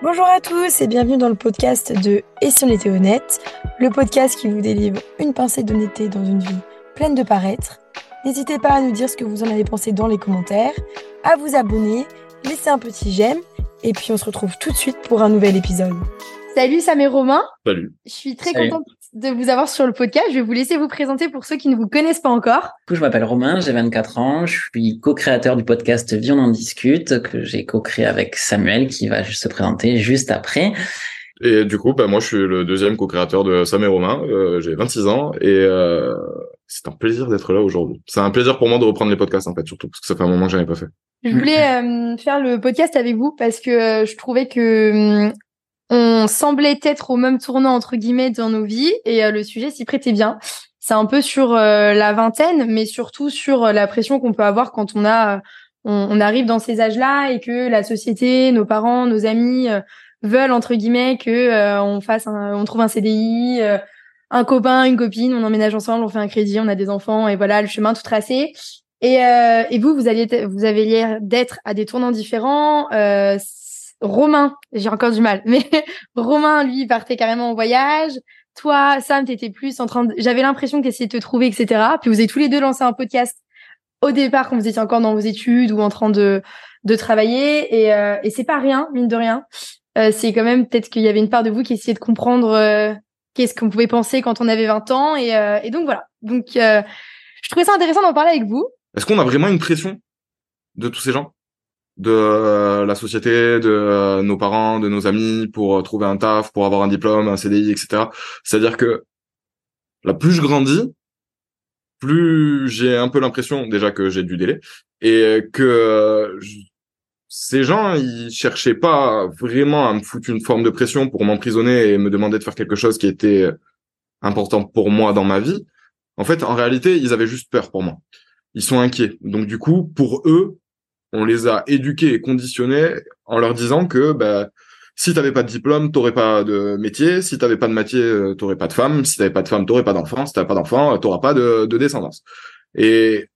Bonjour à tous et bienvenue dans le podcast de Et si on était honnête, le podcast qui vous délivre une pincée d'honnêteté dans une vie pleine de paraître. N'hésitez pas à nous dire ce que vous en avez pensé dans les commentaires, à vous abonner, laisser un petit j'aime et puis on se retrouve tout de suite pour un nouvel épisode. Salut Sam et Romain. Salut. Je suis très contente de vous avoir sur le podcast. Je vais vous laisser vous présenter pour ceux qui ne vous connaissent pas encore. Du coup, je m'appelle Romain, j'ai 24 ans, je suis co-créateur du podcast Vie on en discute que j'ai co-créé avec Samuel qui va juste se présenter juste après. Et du coup, bah, moi, je suis le deuxième co-créateur de Sam et Romain. Euh, j'ai 26 ans et euh, c'est un plaisir d'être là aujourd'hui. C'est un plaisir pour moi de reprendre les podcasts, en fait, surtout parce que ça fait un moment que j'en ai pas fait. Je voulais euh, faire le podcast avec vous parce que euh, je trouvais que hum, on semblait être au même tournant entre guillemets dans nos vies et euh, le sujet s'y prêtait bien. C'est un peu sur euh, la vingtaine, mais surtout sur euh, la pression qu'on peut avoir quand on a, on, on, arrive dans ces âges-là et que la société, nos parents, nos amis veulent entre guillemets que on fasse, un, on trouve un CDI, un copain, une copine, on emménage ensemble, on fait un crédit, on a des enfants et voilà le chemin tout tracé. Et, et vous, vous alliez, vous avez l'air d'être à des tournants différents. Euh, Romain, j'ai encore du mal, mais Romain, lui, partait carrément en voyage. Toi, Sam, t'étais plus en train de... J'avais l'impression que t'essayais de te trouver, etc. Puis vous avez tous les deux lancé un podcast au départ quand vous étiez encore dans vos études ou en train de, de travailler. Et, euh, et c'est pas rien, mine de rien. Euh, c'est quand même peut-être qu'il y avait une part de vous qui essayait de comprendre euh, qu'est-ce qu'on pouvait penser quand on avait 20 ans. Et, euh, et donc voilà. Donc euh, je trouvais ça intéressant d'en parler avec vous. Est-ce qu'on a vraiment une pression de tous ces gens? De euh, la société, de euh, nos parents, de nos amis pour euh, trouver un taf, pour avoir un diplôme, un CDI, etc. C'est-à-dire que la plus je grandis, plus j'ai un peu l'impression déjà que j'ai du délai et que ces gens ils cherchaient pas vraiment à me foutre une forme de pression pour m'emprisonner et me demander de faire quelque chose qui était important pour moi dans ma vie. En fait, en réalité, ils avaient juste peur pour moi. Ils sont inquiets. Donc du coup, pour eux, on les a éduqués et conditionnés en leur disant que bah, si t'avais pas de diplôme, t'aurais pas de métier. Si t'avais pas de métier, euh, t'aurais pas de femme. Si t'avais pas de femme, t'aurais pas d'enfant. Si t'avais pas d'enfant, euh, t'auras pas de, de descendance. Et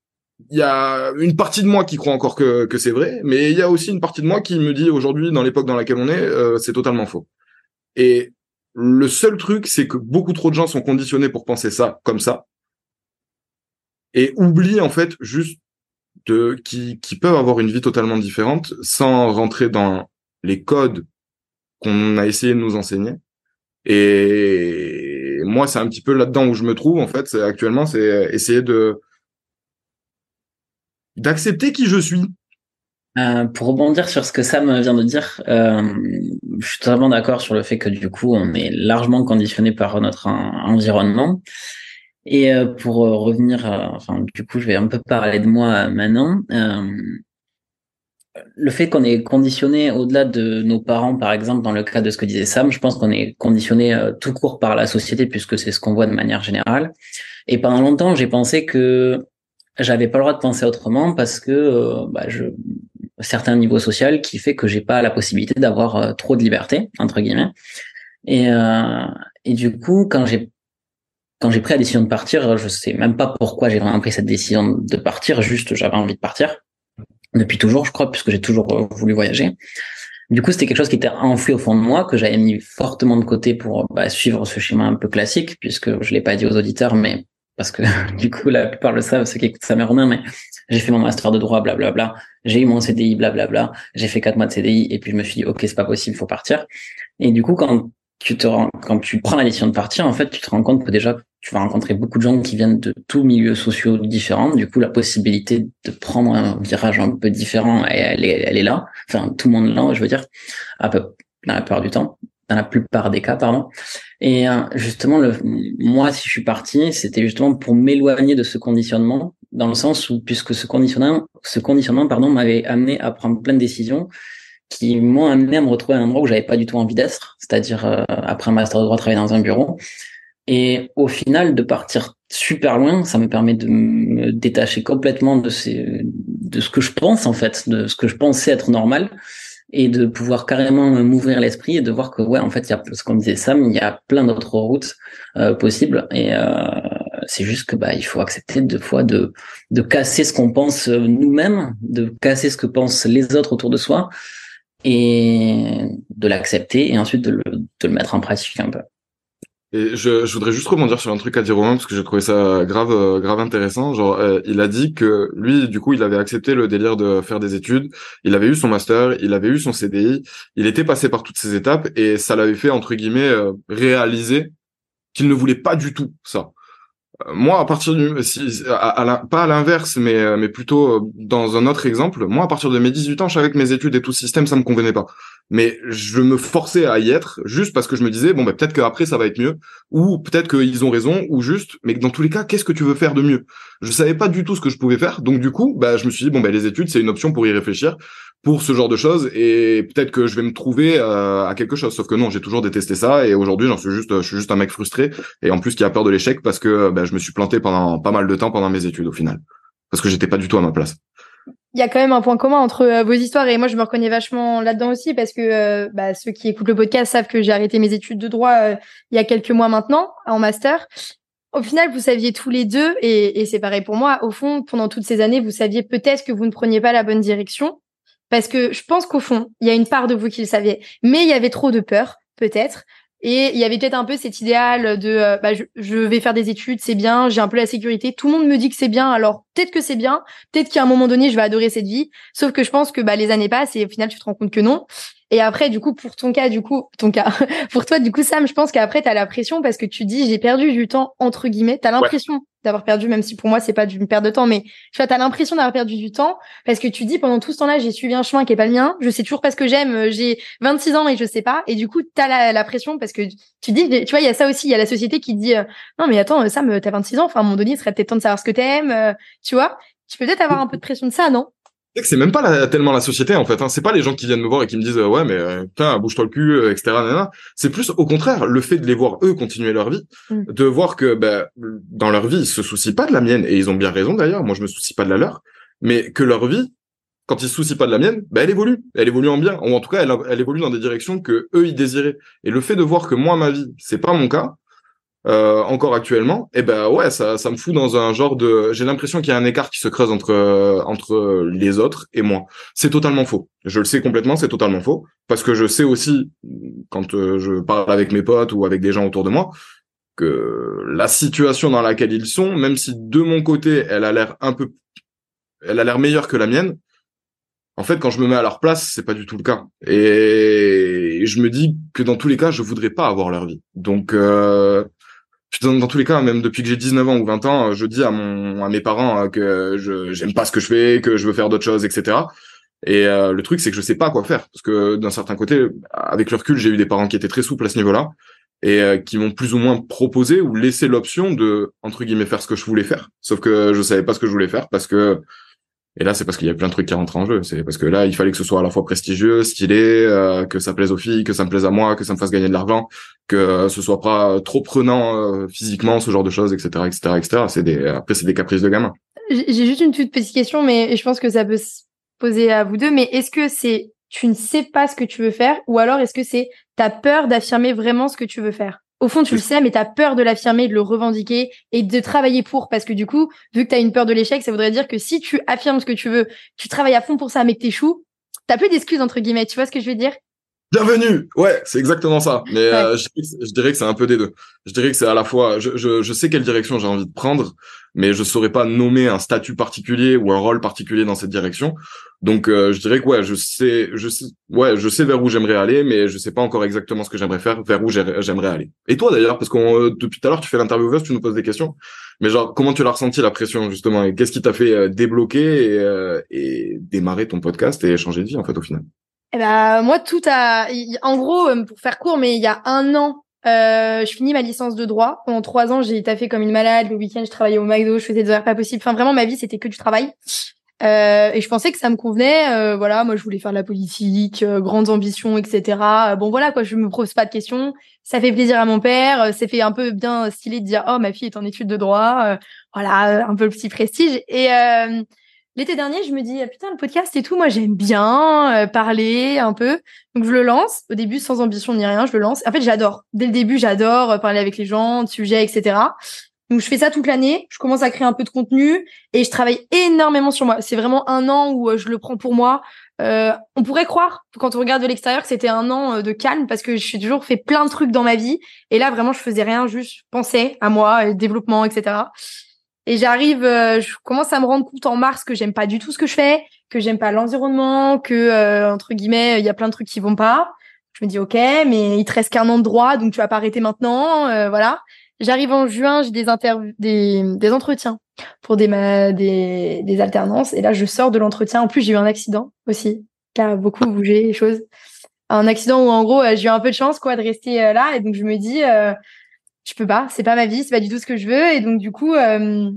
il y a une partie de moi qui croit encore que, que c'est vrai, mais il y a aussi une partie de moi qui me dit aujourd'hui, dans l'époque dans laquelle on est, euh, c'est totalement faux. Et le seul truc, c'est que beaucoup trop de gens sont conditionnés pour penser ça comme ça, et oublient en fait juste de qui, qui peuvent avoir une vie totalement différente sans rentrer dans les codes qu'on a essayé de nous enseigner. Et moi, c'est un petit peu là-dedans où je me trouve en fait. Actuellement, c'est essayer de d'accepter qui je suis. Euh, pour rebondir sur ce que Sam vient de dire, euh, je suis totalement d'accord sur le fait que du coup, on est largement conditionné par notre environnement. Et euh, pour euh, revenir, enfin, du coup, je vais un peu parler de moi maintenant. Euh, le fait qu'on est conditionné au-delà de nos parents, par exemple, dans le cas de ce que disait Sam, je pense qu'on est conditionné tout court par la société puisque c'est ce qu'on voit de manière générale. Et pendant longtemps, j'ai pensé que j'avais pas le droit de penser autrement parce que bah, je certain niveau social qui fait que j'ai pas la possibilité d'avoir trop de liberté entre guillemets. Et, et du coup, quand j'ai quand j'ai pris la décision de partir, je sais même pas pourquoi j'ai vraiment pris cette décision de partir, juste j'avais envie de partir. Depuis toujours, je crois, puisque j'ai toujours euh, voulu voyager. Du coup, c'était quelque chose qui était enfoui au fond de moi, que j'avais mis fortement de côté pour bah, suivre ce schéma un peu classique, puisque je l'ai pas dit aux auditeurs, mais parce que du coup, la plupart le savent, ceux qui écoutent ça Romain, mais j'ai fait mon master de droit, blablabla. J'ai eu mon CDI, blablabla. J'ai fait quatre mois de CDI, et puis je me suis dit, ok, c'est pas possible, faut partir. Et du coup, quand tu te rends, quand tu prends la décision de partir, en fait, tu te rends compte que déjà, tu vas rencontrer beaucoup de gens qui viennent de tous milieux sociaux différents. Du coup, la possibilité de prendre un virage un peu différent, elle est, elle est là. Enfin, tout le monde là, je veux dire, à peu, dans la plupart du temps, dans la plupart des cas, pardon. Et euh, justement, le, moi, si je suis parti, c'était justement pour m'éloigner de ce conditionnement, dans le sens où, puisque ce conditionnement, ce conditionnement, pardon, m'avait amené à prendre plein de décisions qui m'ont amené à me retrouver à un endroit où j'avais pas du tout envie d'être, c'est-à-dire euh, après un master de droit travailler dans un bureau. Et au final, de partir super loin, ça me permet de me détacher complètement de ces, de ce que je pense en fait, de ce que je pensais être normal, et de pouvoir carrément m'ouvrir l'esprit et de voir que ouais, en fait, il y a, ce qu'on disait Sam, il y a plein d'autres routes euh, possibles, et euh, c'est juste que bah il faut accepter deux fois de de casser ce qu'on pense nous-mêmes, de casser ce que pensent les autres autour de soi, et de l'accepter et ensuite de le, de le mettre en pratique un peu. Et je, je, voudrais juste rebondir sur un truc à dire Romain parce que j'ai trouvé ça grave euh, grave intéressant. Genre, euh, il a dit que lui, du coup, il avait accepté le délire de faire des études. Il avait eu son master, il avait eu son CDI, il était passé par toutes ces étapes et ça l'avait fait entre guillemets euh, réaliser qu'il ne voulait pas du tout ça moi, à partir du, si, à, pas à l'inverse, mais, euh, mais plutôt euh, dans un autre exemple, moi, à partir de mes 18 ans, je savais que mes études et tout système, ça me convenait pas. Mais je me forçais à y être juste parce que je me disais, bon, bah, peut-être qu'après, ça va être mieux, ou peut-être qu'ils ont raison, ou juste, mais dans tous les cas, qu'est-ce que tu veux faire de mieux? Je savais pas du tout ce que je pouvais faire, donc du coup, bah, je me suis dit, bon, bah, les études, c'est une option pour y réfléchir pour ce genre de choses et peut-être que je vais me trouver euh, à quelque chose. Sauf que non j'ai toujours détesté ça et aujourd'hui j'en suis juste je suis juste un mec frustré et en plus qui a peur de l'échec parce que ben, je me suis planté pendant pas mal de temps pendant mes études au final. Parce que j'étais pas du tout à ma place. Il y a quand même un point commun entre euh, vos histoires et moi je me reconnais vachement là-dedans aussi parce que euh, bah, ceux qui écoutent le podcast savent que j'ai arrêté mes études de droit il y a quelques mois maintenant en master. Au final, vous saviez tous les deux, et, et c'est pareil pour moi, au fond, pendant toutes ces années, vous saviez peut-être que vous ne preniez pas la bonne direction, parce que je pense qu'au fond, il y a une part de vous qui le saviez, mais il y avait trop de peur, peut-être. Et il y avait peut-être un peu cet idéal de euh, bah, je, vais faire des études, c'est bien, j'ai un peu la sécurité. Tout le monde me dit que c'est bien, alors peut-être que c'est bien, peut-être qu'à un moment donné, je vais adorer cette vie. Sauf que je pense que bah, les années passent et au final, tu te rends compte que non. Et après, du coup, pour ton cas, du coup, ton cas, pour toi, du coup, Sam, je pense qu'après, tu as la pression parce que tu dis, j'ai perdu du temps, entre guillemets. Tu as l'impression d'avoir perdu, même si pour moi, c'est pas d'une perte de temps, mais tu vois, as l'impression d'avoir perdu du temps parce que tu dis, pendant tout ce temps-là, j'ai suivi un chemin qui est pas le mien. Je sais toujours pas ce que j'aime. Euh, j'ai 26 ans et je sais pas. Et du coup, tu as la, la, pression parce que tu dis, tu vois, il y a ça aussi. Il y a la société qui dit, euh, non, mais attends, Sam, t'as 26 ans. Enfin, à un moment donné, il serait peut-être temps de savoir ce que t'aimes, euh, tu vois. Tu peux peut-être avoir un peu de pression de ça, non? c'est même pas tellement la société en fait. Hein. C'est pas les gens qui viennent me voir et qui me disent ouais mais euh, putain bouge-toi le cul euh, etc. C'est plus au contraire le fait de les voir eux continuer leur vie, mm. de voir que ben, dans leur vie ils se soucient pas de la mienne et ils ont bien raison d'ailleurs. Moi je me soucie pas de la leur, mais que leur vie quand ils se soucient pas de la mienne, ben elle évolue, elle évolue en bien ou en tout cas elle, elle évolue dans des directions que eux ils désiraient. Et le fait de voir que moi ma vie c'est pas mon cas, euh, encore actuellement, et eh ben ouais, ça, ça me fout dans un genre de. J'ai l'impression qu'il y a un écart qui se creuse entre euh, entre les autres et moi. C'est totalement faux. Je le sais complètement, c'est totalement faux parce que je sais aussi quand euh, je parle avec mes potes ou avec des gens autour de moi que la situation dans laquelle ils sont, même si de mon côté elle a l'air un peu, elle a l'air meilleure que la mienne. En fait, quand je me mets à leur place, c'est pas du tout le cas. Et je me dis que dans tous les cas, je voudrais pas avoir leur vie. Donc, euh, dans, tous les cas, même depuis que j'ai 19 ans ou 20 ans, je dis à mon à mes parents euh, que je j'aime pas ce que je fais, que je veux faire d'autres choses, etc. Et euh, le truc, c'est que je sais pas quoi faire parce que d'un certain côté, avec le recul, j'ai eu des parents qui étaient très souples à ce niveau-là et euh, qui m'ont plus ou moins proposé ou laissé l'option de entre guillemets faire ce que je voulais faire. Sauf que je savais pas ce que je voulais faire parce que et là, c'est parce qu'il y a plein de trucs qui rentrent en jeu. C'est parce que là, il fallait que ce soit à la fois prestigieux, stylé, euh, que ça plaise aux filles, que ça me plaise à moi, que ça me fasse gagner de l'argent, que ce soit pas trop prenant euh, physiquement, ce genre de choses, etc., etc., etc. C'est des après, c'est des caprices de gamin. J'ai juste une toute petite question, mais je pense que ça peut se poser à vous deux. Mais est-ce que c'est tu ne sais pas ce que tu veux faire, ou alors est-ce que c'est t'as peur d'affirmer vraiment ce que tu veux faire? Au fond, tu le sais, mais tu as peur de l'affirmer, de le revendiquer et de travailler pour. Parce que du coup, vu que tu as une peur de l'échec, ça voudrait dire que si tu affirmes ce que tu veux, tu travailles à fond pour ça, mais que t'échoues, t'as plus d'excuses, entre guillemets. Tu vois ce que je veux dire? Bienvenue Ouais, c'est exactement ça. Mais euh, je, dirais que c'est un peu des deux. Je dirais que c'est à la fois, je, je, je sais quelle direction j'ai envie de prendre, mais je saurais pas nommer un statut particulier ou un rôle particulier dans cette direction. Donc euh, je dirais que ouais, je sais, je sais, ouais, je sais vers où j'aimerais aller, mais je sais pas encore exactement ce que j'aimerais faire, vers où j'aimerais aller. Et toi d'ailleurs, parce que euh, depuis tout à l'heure tu fais l'intervieweuse, tu nous poses des questions, mais genre comment tu l'as ressenti la pression justement et qu'est-ce qui t'a fait débloquer et, et démarrer ton podcast et changer de vie en fait au final? Eh ben, moi, tout a, en gros, euh, pour faire court, mais il y a un an, euh, je finis ma licence de droit. Pendant trois ans, j'ai taffé comme une malade. Le week-end, je travaillais au McDo, je faisais des heures pas possibles. Enfin, vraiment, ma vie, c'était que du travail. Euh, et je pensais que ça me convenait. Euh, voilà, moi, je voulais faire de la politique, euh, grandes ambitions, etc. bon, voilà, quoi, je me pose pas de questions. Ça fait plaisir à mon père. C'est fait un peu bien stylé de dire, oh, ma fille est en études de droit. voilà, un peu le petit prestige. Et L'été dernier, je me dis, ah, putain, le podcast et tout, moi, j'aime bien euh, parler un peu. Donc, je le lance. Au début, sans ambition ni rien, je le lance. En fait, j'adore. Dès le début, j'adore euh, parler avec les gens, de sujets, etc. Donc je fais ça toute l'année, je commence à créer un peu de contenu et je travaille énormément sur moi. C'est vraiment un an où euh, je le prends pour moi. Euh, on pourrait croire, quand on regarde de l'extérieur, que c'était un an de calme parce que j'ai toujours fait plein de trucs dans ma vie. Et là, vraiment, je faisais rien, juste penser à moi, développement, etc. Et j'arrive, je commence à me rendre compte en mars que j'aime pas du tout ce que je fais, que j'aime pas l'environnement, que entre guillemets, il y a plein de trucs qui vont pas. Je me dis ok, mais il te reste qu'un an de droit, donc tu vas pas arrêter maintenant, voilà. J'arrive en juin, j'ai des, des, des entretiens pour des, des, des alternances. Et là, je sors de l'entretien. En plus, j'ai eu un accident aussi, qui a beaucoup bougé les choses. Un accident où, en gros, euh, j'ai eu un peu de chance quoi de rester euh, là. Et donc, je me dis, euh, je peux pas, c'est pas ma vie, c'est pas du tout ce que je veux. Et donc, du coup,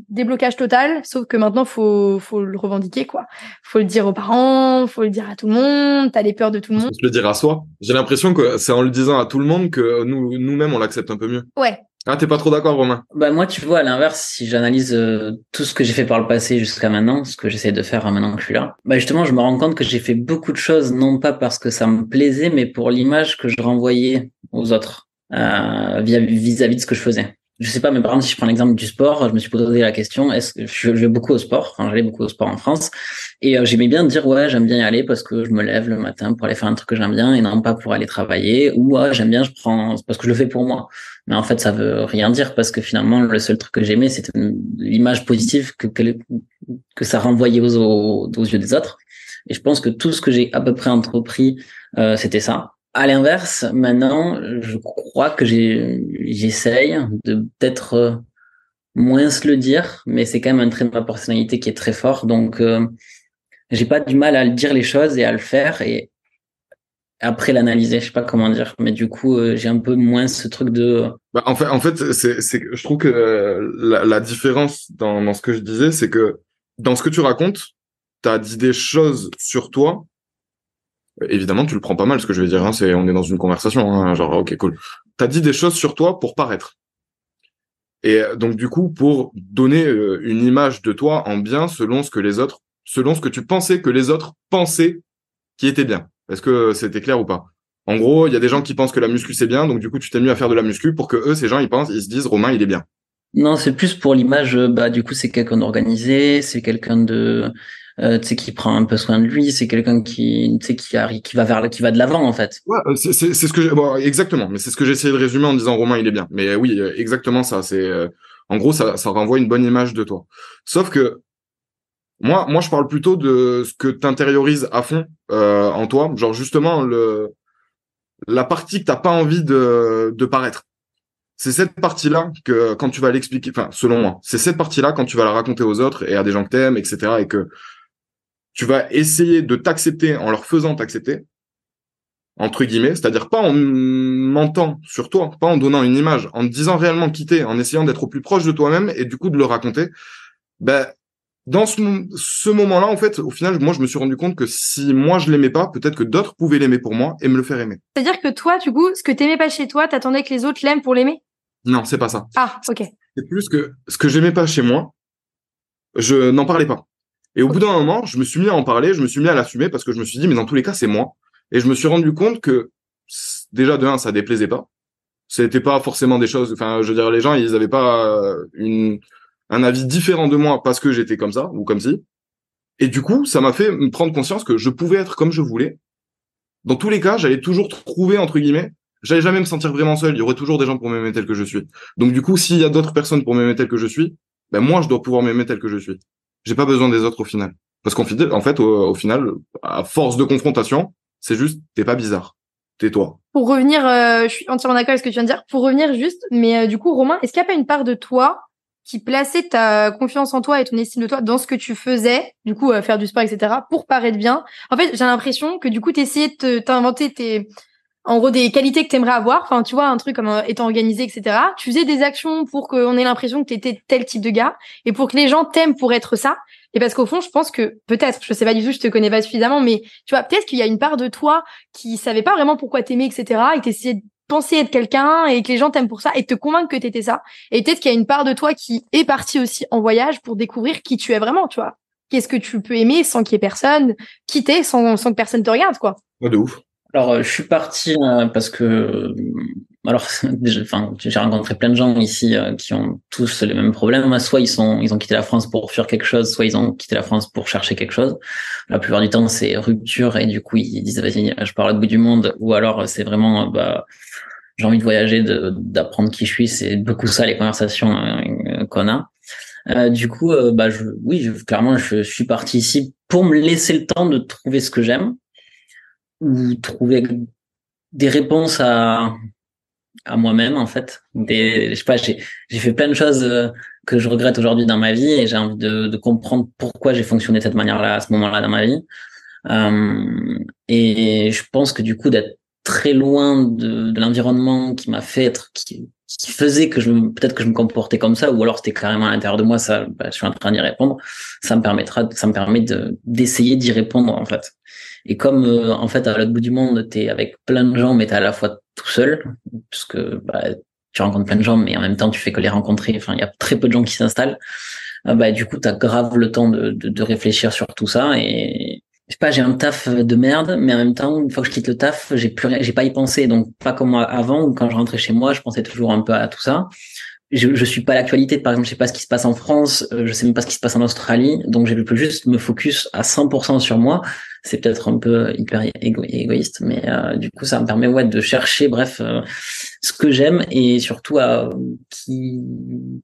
déblocage total. Sauf que maintenant, faut, faut le revendiquer, quoi. Faut le dire aux parents, faut le dire à tout le monde. T'as les peurs de tout le monde. Faut le dire à soi. J'ai l'impression que c'est en le disant à tout le monde que nous, nous-mêmes, on l'accepte un peu mieux. Ouais, ah, t'es pas trop d'accord, Romain? Bah moi, tu vois, à l'inverse, si j'analyse euh, tout ce que j'ai fait par le passé jusqu'à maintenant, ce que j'essaie de faire maintenant que je suis là, bah justement, je me rends compte que j'ai fait beaucoup de choses, non pas parce que ça me plaisait, mais pour l'image que je renvoyais aux autres euh, vis-à-vis de ce que je faisais je sais pas, mais par exemple, si je prends l'exemple du sport, je me suis posé la question, est-ce que je, vais beaucoup au sport, enfin, j'allais beaucoup au sport en France, et euh, j'aimais bien dire, ouais, j'aime bien y aller parce que je me lève le matin pour aller faire un truc que j'aime bien et non pas pour aller travailler, ou ouais, j'aime bien, je prends, parce que je le fais pour moi. Mais en fait, ça veut rien dire parce que finalement, le seul truc que j'aimais, c'était l'image positive que, ça renvoyait aux, aux, yeux des autres. Et je pense que tout ce que j'ai à peu près entrepris, euh, c'était ça. À l'inverse, maintenant, je crois que j'essaye de peut-être euh, moins se le dire, mais c'est quand même un trait de ma personnalité qui est très fort. Donc, euh, j'ai pas du mal à dire les choses et à le faire et après l'analyser. Je sais pas comment dire, mais du coup, euh, j'ai un peu moins ce truc de. Bah, en fait, en fait, c'est, c'est, je trouve que la, la différence dans, dans ce que je disais, c'est que dans ce que tu racontes, tu as dit des choses sur toi évidemment, tu le prends pas mal, ce que je vais dire. Hein, c'est, on est dans une conversation, hein, genre, ok, cool. T'as dit des choses sur toi pour paraître. Et donc, du coup, pour donner euh, une image de toi en bien selon ce que les autres, selon ce que tu pensais que les autres pensaient qui était bien. Est-ce que c'était clair ou pas? En gros, il y a des gens qui pensent que la muscu c'est bien, donc du coup, tu t'es mis à faire de la muscu pour que eux, ces gens, ils pensent, ils se disent, Romain, il est bien. Non, c'est plus pour l'image. Bah, du coup, c'est quelqu'un d'organisé, c'est quelqu'un de euh, tu sais qui prend un peu soin de lui c'est quelqu'un qui tu sais qui arrive qui va vers qui va de l'avant en fait. Ouais, euh, c'est c'est ce que bon, exactement mais c'est ce que j'ai essayé de résumer en disant Romain il est bien. Mais oui euh, exactement ça c'est en gros ça ça renvoie une bonne image de toi. Sauf que moi moi je parle plutôt de ce que t'intériorises à fond euh, en toi. Genre justement le la partie que t'as pas envie de de paraître. C'est cette partie-là que quand tu vas l'expliquer, enfin selon moi, c'est cette partie-là quand tu vas la raconter aux autres et à des gens que t'aimes, etc. et que tu vas essayer de t'accepter en leur faisant t'accepter, entre guillemets, c'est-à-dire pas en mentant sur toi, pas en donnant une image, en te disant réellement quitter, en essayant d'être au plus proche de toi-même et du coup de le raconter, ben, dans ce, ce moment-là, en fait, au final, moi, je me suis rendu compte que si moi je l'aimais pas, peut-être que d'autres pouvaient l'aimer pour moi et me le faire aimer. C'est-à-dire que toi, du coup, ce que t'aimais pas chez toi, t'attendais que les autres l'aiment pour l'aimer? Non, c'est pas ça. Ah, ok. C'est plus que ce que j'aimais pas chez moi, je n'en parlais pas. Et au bout d'un moment, je me suis mis à en parler, je me suis mis à l'assumer parce que je me suis dit, mais dans tous les cas, c'est moi. Et je me suis rendu compte que déjà de un, ça déplaisait pas. C'était pas forcément des choses. Enfin, je veux dire, les gens, ils avaient pas euh, une un avis différent de moi parce que j'étais comme ça ou comme si. Et du coup, ça m'a fait me prendre conscience que je pouvais être comme je voulais. Dans tous les cas, j'allais toujours trouver entre guillemets. J'allais jamais me sentir vraiment seul. Il y aurait toujours des gens pour m'aimer tel que je suis. Donc du coup, s'il y a d'autres personnes pour m'aimer tel que je suis, ben moi, je dois pouvoir m'aimer tel que je suis. J'ai pas besoin des autres au final. Parce qu'en fait, au, final, à force de confrontation, c'est juste, t'es pas bizarre. T'es toi. Pour revenir, euh, je suis entièrement d'accord avec ce que tu viens de dire. Pour revenir juste, mais euh, du coup, Romain, est-ce qu'il n'y a pas une part de toi qui plaçait ta confiance en toi et ton estime de toi dans ce que tu faisais, du coup, euh, faire du sport, etc., pour paraître bien? En fait, j'ai l'impression que du coup, t'essayais de t'inventer tes, en gros, des qualités que t'aimerais avoir. Enfin, tu vois, un truc comme étant organisé, etc. Tu faisais des actions pour qu'on ait l'impression que t'étais tel type de gars et pour que les gens t'aiment pour être ça. Et parce qu'au fond, je pense que peut-être, je sais pas du tout, je te connais pas suffisamment, mais tu vois, peut-être qu'il y a une part de toi qui savait pas vraiment pourquoi t'aimais, etc. et t'essayais de penser être quelqu'un et que les gens t'aiment pour ça et te convaincre que t'étais ça. Et peut-être qu'il y a une part de toi qui est partie aussi en voyage pour découvrir qui tu es vraiment, tu vois. Qu'est-ce que tu peux aimer sans qu'il y ait personne, quitter sans, sans que personne te regarde, quoi. de ouf. Alors, euh, je suis parti euh, parce que alors, enfin, j'ai rencontré plein de gens ici euh, qui ont tous les mêmes problèmes. Soit ils sont, ils ont quitté la France pour fuir quelque chose, soit ils ont quitté la France pour chercher quelque chose. La plupart du temps, c'est rupture et du coup ils disent vas-y, je pars au bout du monde. Ou alors c'est vraiment, bah, j'ai envie de voyager, d'apprendre qui je suis. C'est beaucoup ça les conversations euh, qu'on a. Euh, du coup, euh, bah, je, oui, je, clairement, je suis parti ici pour me laisser le temps de trouver ce que j'aime ou trouver des réponses à à moi-même en fait. Des, je sais pas, j'ai j'ai fait plein de choses euh, que je regrette aujourd'hui dans ma vie et j'ai envie de, de comprendre pourquoi j'ai fonctionné de cette manière-là à ce moment-là dans ma vie. Euh, et je pense que du coup d'être très loin de, de l'environnement qui m'a fait être qui, qui faisait que je peut-être que je me comportais comme ça ou alors c'était carrément à l'intérieur de moi ça bah, je suis en train d'y répondre ça me permettra ça me permet de d'essayer d'y répondre en fait et comme euh, en fait à l'autre bout du monde t'es avec plein de gens mais t'es à la fois tout seul puisque bah, tu rencontres plein de gens mais en même temps tu fais que les rencontrer enfin il y a très peu de gens qui s'installent euh, bah du coup t'as grave le temps de, de, de réfléchir sur tout ça et je sais pas, j'ai un taf de merde, mais en même temps, une fois que je quitte le taf, j'ai plus j'ai pas y pensé. Donc, pas comme avant, où quand je rentrais chez moi, je pensais toujours un peu à tout ça. Je, je suis pas à l'actualité, par exemple, je sais pas ce qui se passe en France, euh, je sais même pas ce qui se passe en Australie, donc je peux juste me focus à 100% sur moi. C'est peut-être un peu hyper égoïste, mais euh, du coup, ça me permet ouais de chercher, bref, euh, ce que j'aime et surtout à qui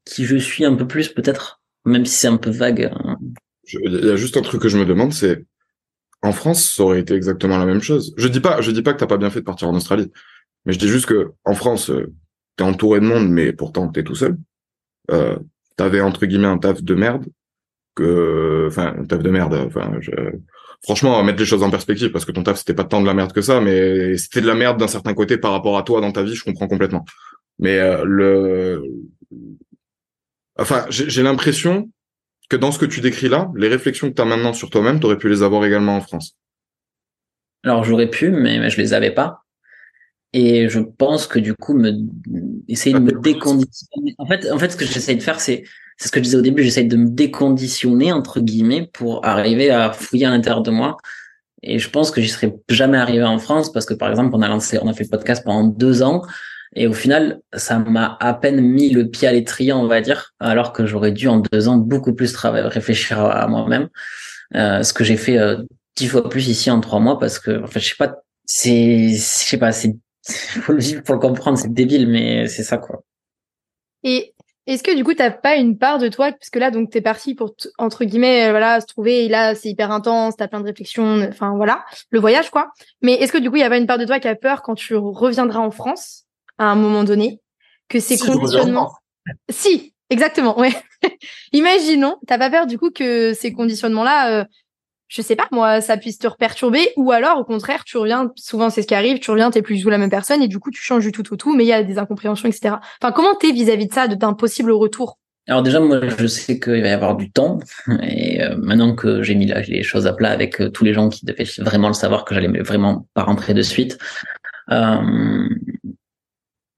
qui je suis un peu plus peut-être, même si c'est un peu vague. Hein. Il y a juste un truc que je me demande, c'est en France, ça aurait été exactement la même chose. Je dis pas, je dis pas que t'as pas bien fait de partir en Australie, mais je dis juste que en France, euh, t'es entouré de monde, mais pourtant t'es tout seul. Euh, t'avais entre guillemets un taf de merde, que, enfin, un taf de merde. Enfin, je... franchement, mettre les choses en perspective, parce que ton taf c'était pas tant de la merde que ça, mais c'était de la merde d'un certain côté par rapport à toi dans ta vie. Je comprends complètement. Mais euh, le, enfin, j'ai l'impression que dans ce que tu décris là, les réflexions que tu as maintenant sur toi-même, tu aurais pu les avoir également en France. Alors j'aurais pu, mais je les avais pas. Et je pense que du coup, me essayer de me déconditionner. En fait, en fait, ce que j'essaye de faire, c'est c'est ce que je disais au début, j'essaye de me déconditionner entre guillemets pour arriver à fouiller à l'intérieur de moi. Et je pense que j'y serais jamais arrivé en France parce que par exemple, on a lancé, on a fait le podcast pendant deux ans. Et au final, ça m'a à peine mis le pied à l'étrier, on va dire, alors que j'aurais dû en deux ans beaucoup plus travailler, réfléchir à, moi-même. Euh, ce que j'ai fait euh, dix fois plus ici en trois mois parce que, en fait, je sais pas, c'est, je sais pas, c'est, faut le vivre pour le comprendre, c'est débile, mais c'est ça quoi. Et est-ce que du coup t'as pas une part de toi, parce que là donc t'es parti pour entre guillemets euh, voilà se trouver et là c'est hyper intense, t'as plein de réflexions, enfin voilà le voyage quoi. Mais est-ce que du coup il y a pas une part de toi qui a peur quand tu reviendras en France à un moment donné, que ces conditionnements. Si, exactement, ouais. Imaginons, t'as pas peur du coup que ces conditionnements-là, euh, je sais pas moi, ça puisse te perturber, ou alors au contraire, tu reviens, souvent c'est ce qui arrive, tu reviens, t'es plus du tout la même personne, et du coup tu changes du tout au tout, mais il y a des incompréhensions, etc. Enfin, comment t'es vis-à-vis de ça, d'un possible retour? Alors déjà, moi, je sais qu'il va y avoir du temps, et euh, maintenant que j'ai mis les choses à plat avec euh, tous les gens qui devaient vraiment le savoir, que j'allais vraiment pas rentrer de suite, euh,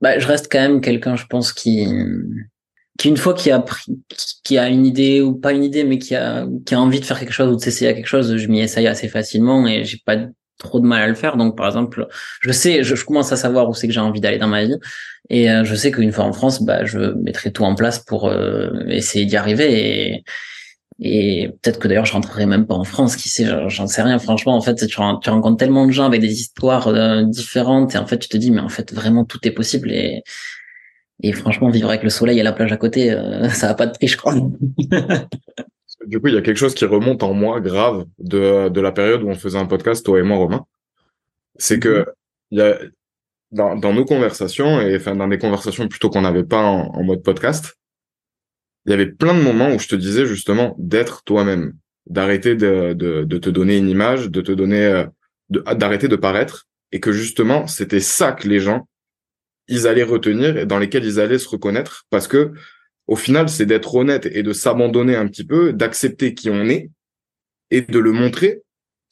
bah, je reste quand même quelqu'un, je pense, qui, qui une fois qui a pris, qui a une idée ou pas une idée, mais qui a, qui a envie de faire quelque chose ou de s'essayer à quelque chose, je m'y essaye assez facilement et j'ai pas trop de mal à le faire. Donc, par exemple, je sais, je, commence à savoir où c'est que j'ai envie d'aller dans ma vie, et euh, je sais qu'une fois en France, bah, je mettrai tout en place pour euh, essayer d'y arriver. Et, et peut-être que d'ailleurs je rentrerai même pas en France, qui sait, j'en sais rien. Franchement, en fait, tu, tu, rencontres tellement de gens avec des histoires euh, différentes et en fait tu te dis mais en fait vraiment tout est possible et et franchement vivre avec le soleil et la plage à côté, euh, ça va pas de prix, je crois. du coup, il y a quelque chose qui remonte en moi grave de de la période où on faisait un podcast toi et moi Romain. C'est que mhm. il y a dans, dans nos conversations et enfin dans des conversations plutôt qu'on n'avait pas en mode podcast, il y avait plein de moments où je te disais justement d'être toi-même, d'arrêter de, de, de, te donner une image, de te donner, euh, d'arrêter de, paraître, et que justement c'était ça que les gens ils allaient retenir et dans lesquels ils allaient se reconnaître, parce que au final c'est d'être honnête et de s'abandonner un petit peu, d'accepter qui on est et de le montrer,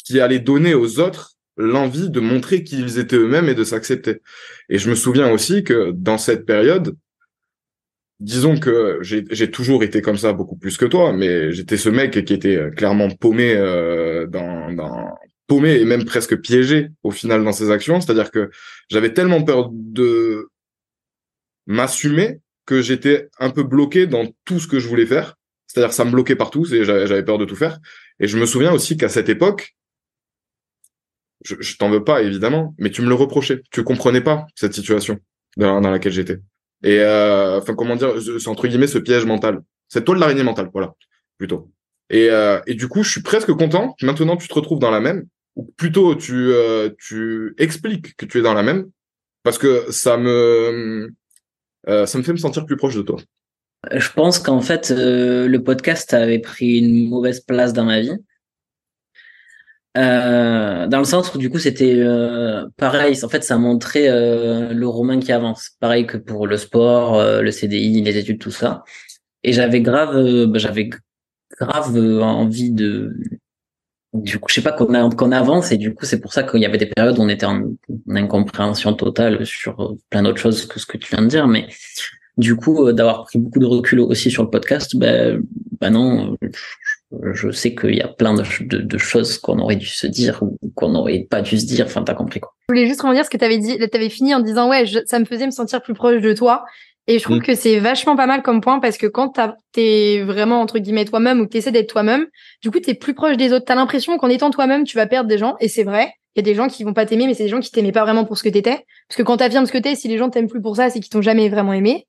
qui allait donner aux autres l'envie de montrer qui ils étaient eux-mêmes et de s'accepter. Et je me souviens aussi que dans cette période, disons que j'ai toujours été comme ça beaucoup plus que toi, mais j'étais ce mec qui était clairement paumé euh, dans, dans paumé et même presque piégé au final dans ses actions. C'est-à-dire que j'avais tellement peur de m'assumer que j'étais un peu bloqué dans tout ce que je voulais faire. C'est-à-dire ça me bloquait partout, j'avais peur de tout faire. Et je me souviens aussi qu'à cette époque, je, je t'en veux pas évidemment, mais tu me le reprochais. Tu comprenais pas cette situation dans, dans laquelle j'étais. Et euh, enfin comment dire, c'est entre guillemets ce piège mental. Cette toile d'araignée mentale, voilà, plutôt. Et, euh, et du coup, je suis presque content. Maintenant, tu te retrouves dans la même, ou plutôt tu euh, tu expliques que tu es dans la même, parce que ça me euh, ça me fait me sentir plus proche de toi. Je pense qu'en fait, euh, le podcast avait pris une mauvaise place dans ma vie. Euh, dans le sens où du coup c'était euh, pareil, en fait ça montrait euh, le romain qui avance, pareil que pour le sport, euh, le CDI, les études, tout ça. Et j'avais grave, bah, j'avais grave envie de, du coup je sais pas qu'on qu'on avance et du coup c'est pour ça qu'il y avait des périodes où on était en, incompréhension totale sur plein d'autres choses que ce que tu viens de dire, mais du coup d'avoir pris beaucoup de recul aussi sur le podcast, ben bah, non, je sais qu'il y a plein de, de, choses qu'on aurait dû se dire ou qu'on n'aurait pas dû se dire. Enfin, t'as compris quoi. Je voulais juste revenir ce que t'avais dit. T'avais fini en disant ouais, ça me faisait me sentir plus proche de toi. Et je trouve mm. que c'est vachement pas mal comme point parce que quand t'es vraiment entre guillemets toi-même ou que t'essaies d'être toi-même, du coup t'es plus proche des autres. T'as l'impression qu'en étant toi-même, tu vas perdre des gens. Et c'est vrai. Il y a des gens qui vont pas t'aimer, mais c'est des gens qui t'aimaient pas vraiment pour ce que t'étais. Parce que quand t'affirmes ce que t'es, si les gens t'aiment plus pour ça, c'est qu'ils t'ont jamais vraiment aimé.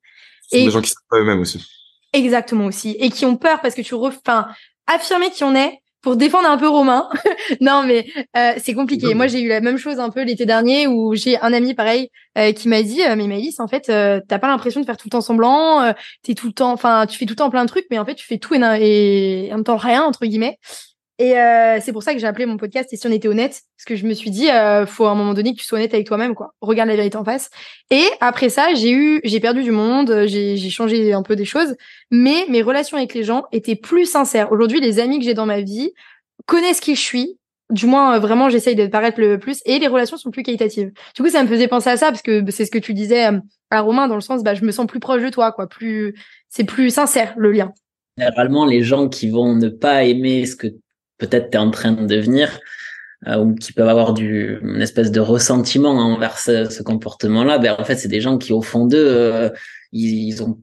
Et des gens qui sont pas eux-mêmes aussi. Exactement aussi. Et qui ont peur parce que tu ref... enfin, affirmer qui on est pour défendre un peu Romain. non, mais euh, c'est compliqué. Moi, j'ai eu la même chose un peu l'été dernier où j'ai un ami pareil euh, qui m'a dit, euh, mais Maïs, en fait, t'as pas l'impression de faire tout le temps semblant. T'es tout le temps, enfin, tu fais tout le temps plein de trucs, mais en fait, tu fais tout et, et en même temps rien entre guillemets. Et euh, c'est pour ça que j'ai appelé mon podcast Et si on était honnête Parce que je me suis dit, euh, faut à un moment donné que tu sois honnête avec toi-même, quoi. Regarde la vérité en face. Et après ça, j'ai eu, j'ai perdu du monde, j'ai, changé un peu des choses, mais mes relations avec les gens étaient plus sincères. Aujourd'hui, les amis que j'ai dans ma vie connaissent qui je suis. Du moins, euh, vraiment, j'essaye de paraître le plus. Et les relations sont plus qualitatives. Du coup, ça me faisait penser à ça parce que c'est ce que tu disais euh, à Romain dans le sens, bah, je me sens plus proche de toi, quoi. Plus, c'est plus sincère le lien. Généralement, les gens qui vont ne pas aimer ce que peut-être tu es en train de devenir euh, ou qui peuvent avoir une espèce de ressentiment envers ce, comportement-là, ben, en fait, c'est des gens qui, au fond d'eux, euh, ils, ont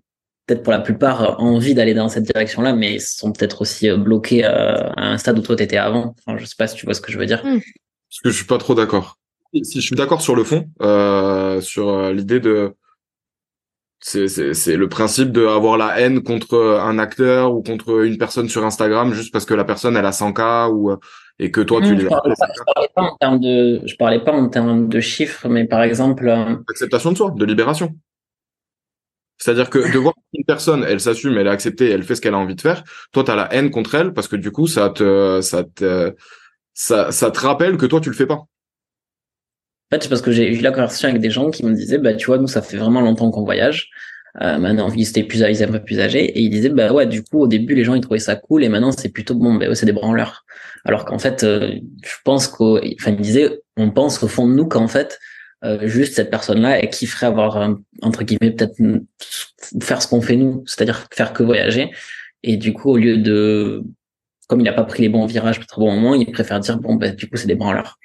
peut-être pour la plupart envie d'aller dans cette direction-là, mais ils sont peut-être aussi euh, bloqués à un stade où toi, tu étais avant. Enfin, je sais pas si tu vois ce que je veux dire. Parce que je suis pas trop d'accord. Si je suis d'accord sur le fond, sur l'idée de c'est le principe de avoir la haine contre un acteur ou contre une personne sur Instagram juste parce que la personne elle a 100K ou et que toi tu les je parlais, pas, je parlais pas en termes de je parlais pas en termes de chiffres mais par exemple euh, acceptation de soi de libération. C'est-à-dire que de voir une personne elle s'assume elle est acceptée elle fait ce qu'elle a envie de faire toi tu as la haine contre elle parce que du coup ça te ça te ça, ça te rappelle que toi tu le fais pas en fait, c'est parce que j'ai eu la conversation avec des gens qui me disaient, bah, tu vois, nous, ça fait vraiment longtemps qu'on voyage. Euh, maintenant, ils étaient plus, ils peu plus âgés, et ils disaient, bah ouais, du coup, au début, les gens, ils trouvaient ça cool, et maintenant, c'est plutôt, bon, bah, c'est des branleurs. Alors qu'en fait, euh, je pense qu'au, enfin, ils disaient, on pense au fond de nous qu'en fait, euh, juste cette personne-là, elle kifferait avoir, entre guillemets, peut-être faire ce qu'on fait nous, c'est-à-dire faire que voyager. Et du coup, au lieu de, comme il n'a pas pris les bons virages, peut-être au bon moment, il préfère dire, bon, bah, du coup, c'est des branleurs.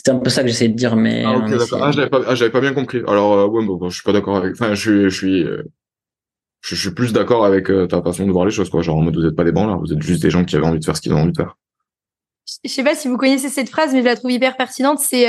C'était un peu ça que j'essayais de dire, mais. Ah, ok, d'accord. Ah, j'avais pas, ah, j'avais pas bien compris. Alors, euh, ouais, bon, je suis pas d'accord avec. Enfin, je suis, je suis, euh, je, suis plus d'accord avec euh, ta façon de voir les choses, quoi. Genre, en mode, vous êtes pas des là vous êtes juste des gens qui avaient envie de faire ce qu'ils ont envie de faire. Je sais pas si vous connaissez cette phrase, mais je la trouve hyper pertinente. C'est,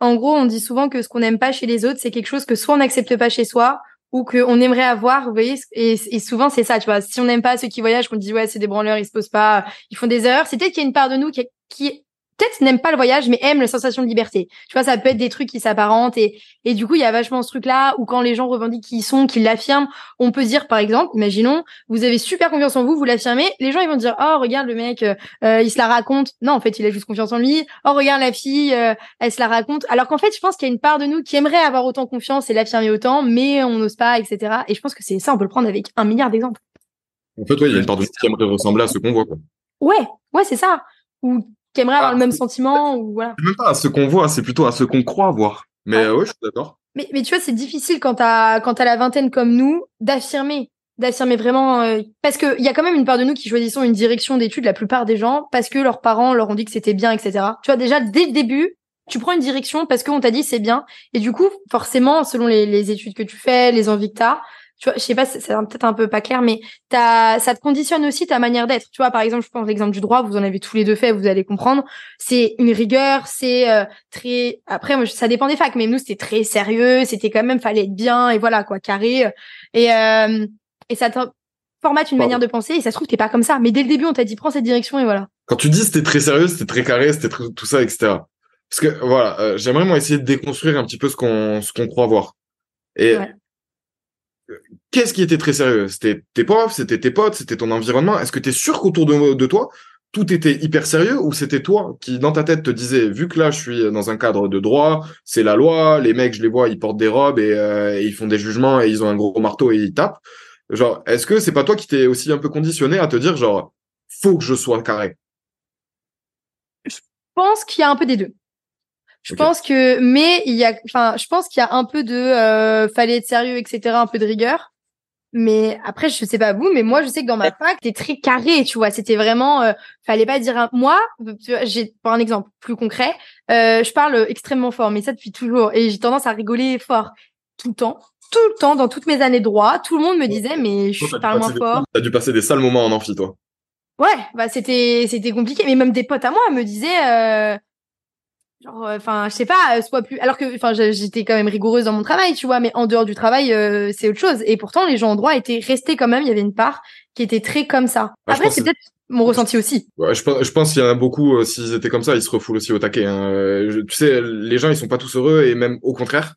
en gros, on dit souvent que ce qu'on n'aime pas chez les autres, c'est quelque chose que soit on n'accepte pas chez soi, ou qu'on aimerait avoir, vous voyez, et, et souvent c'est ça, tu vois. Si on n'aime pas ceux qui voyagent, qu'on dit ouais, c'est des branleurs, ils se posent pas, ils font des erreurs, c'est peut-être qu'il y a une part de nous qui, qui peut-être n'aime pas le voyage, mais aime la sensation de liberté. Tu vois, ça peut être des trucs qui s'apparentent et, et du coup, il y a vachement ce truc-là où quand les gens revendiquent qui ils sont, qu'ils l'affirment, on peut dire, par exemple, imaginons, vous avez super confiance en vous, vous l'affirmez, les gens, ils vont dire, oh, regarde le mec, euh, euh, il se la raconte. Non, en fait, il a juste confiance en lui. Oh, regarde la fille, euh, elle se la raconte. Alors qu'en fait, je pense qu'il y a une part de nous qui aimerait avoir autant confiance et l'affirmer autant, mais on n'ose pas, etc. Et je pense que c'est ça, on peut le prendre avec un milliard d'exemples. En fait, oui, il y a une part de nous qui aimerait ressembler à ce qu'on voit, quoi. Ouais, ouais, c'est ça. Ou qui aimerait avoir le ah, même sentiment ou voilà. Même pas à ce qu'on voit, c'est plutôt à ce qu'on croit voir. Mais ouais, euh, je suis d'accord. Mais, mais tu vois, c'est difficile quand t'as quand as la vingtaine comme nous d'affirmer, d'affirmer vraiment euh, parce que il y a quand même une part de nous qui choisissons une direction d'études, la plupart des gens, parce que leurs parents leur ont dit que c'était bien, etc. Tu vois déjà dès le début, tu prends une direction parce qu'on t'a dit c'est bien. Et du coup, forcément, selon les, les études que tu fais, les envies que tu as, tu vois, je sais pas, c'est peut-être un peu pas clair, mais t'as, ça te conditionne aussi ta manière d'être. Tu vois, par exemple, je prends l'exemple du droit, vous en avez tous les deux fait, vous allez comprendre. C'est une rigueur, c'est euh, très. Après, moi, ça dépend des facs, mais nous, c'était très sérieux, c'était quand même, fallait être bien et voilà quoi, carré. Et euh, et ça te formate une manière de penser. Et ça se trouve, t'es pas comme ça, mais dès le début, on t'a dit prends cette direction et voilà. Quand tu dis c'était très sérieux, c'était très carré, c'était tout ça, etc. Parce que voilà, euh, j'aimerais moi essayer de déconstruire un petit peu ce qu'on ce qu'on croit voir. Et qu'est-ce qui était très sérieux? C'était tes profs, c'était tes potes, c'était ton environnement? Est-ce que tu es sûr qu'autour de, toi, tout était hyper sérieux ou c'était toi qui, dans ta tête, te disais, vu que là, je suis dans un cadre de droit, c'est la loi, les mecs, je les vois, ils portent des robes et, euh, ils font des jugements et ils ont un gros marteau et ils tapent. Genre, est-ce que c'est pas toi qui t'es aussi un peu conditionné à te dire, genre, faut que je sois carré? Je pense qu'il y a un peu des deux. Je pense que, mais il y a, enfin, je pense qu'il y a un peu de, euh, fallait être sérieux, etc., un peu de rigueur. Mais après, je sais pas vous, mais moi, je sais que dans ma fac, c'était très carré, tu vois. C'était vraiment, euh, fallait pas dire un... moi. J'ai pour un exemple plus concret, euh, je parle extrêmement fort, mais ça depuis toujours, et j'ai tendance à rigoler fort tout le temps, tout le temps, dans toutes mes années de droit. Tout le monde me disait, mais je parle moins fort. T'as dû passer des sales moments en amphi, toi. Ouais, bah c'était c'était compliqué, mais même des potes à moi me disaient. Euh, enfin je sais pas euh, soit plus alors que enfin j'étais quand même rigoureuse dans mon travail tu vois mais en dehors du travail euh, c'est autre chose. Et pourtant les gens en droit étaient restés quand même. Il y avait une part qui était très comme ça. Ah, après c'est peut-être mon ressenti aussi. Ouais, je pense je pense qu'il y en a beaucoup s'ils étaient comme ça ils se refoulent aussi au taquet hein. tu sais les gens ils sont pas tous heureux et même au contraire.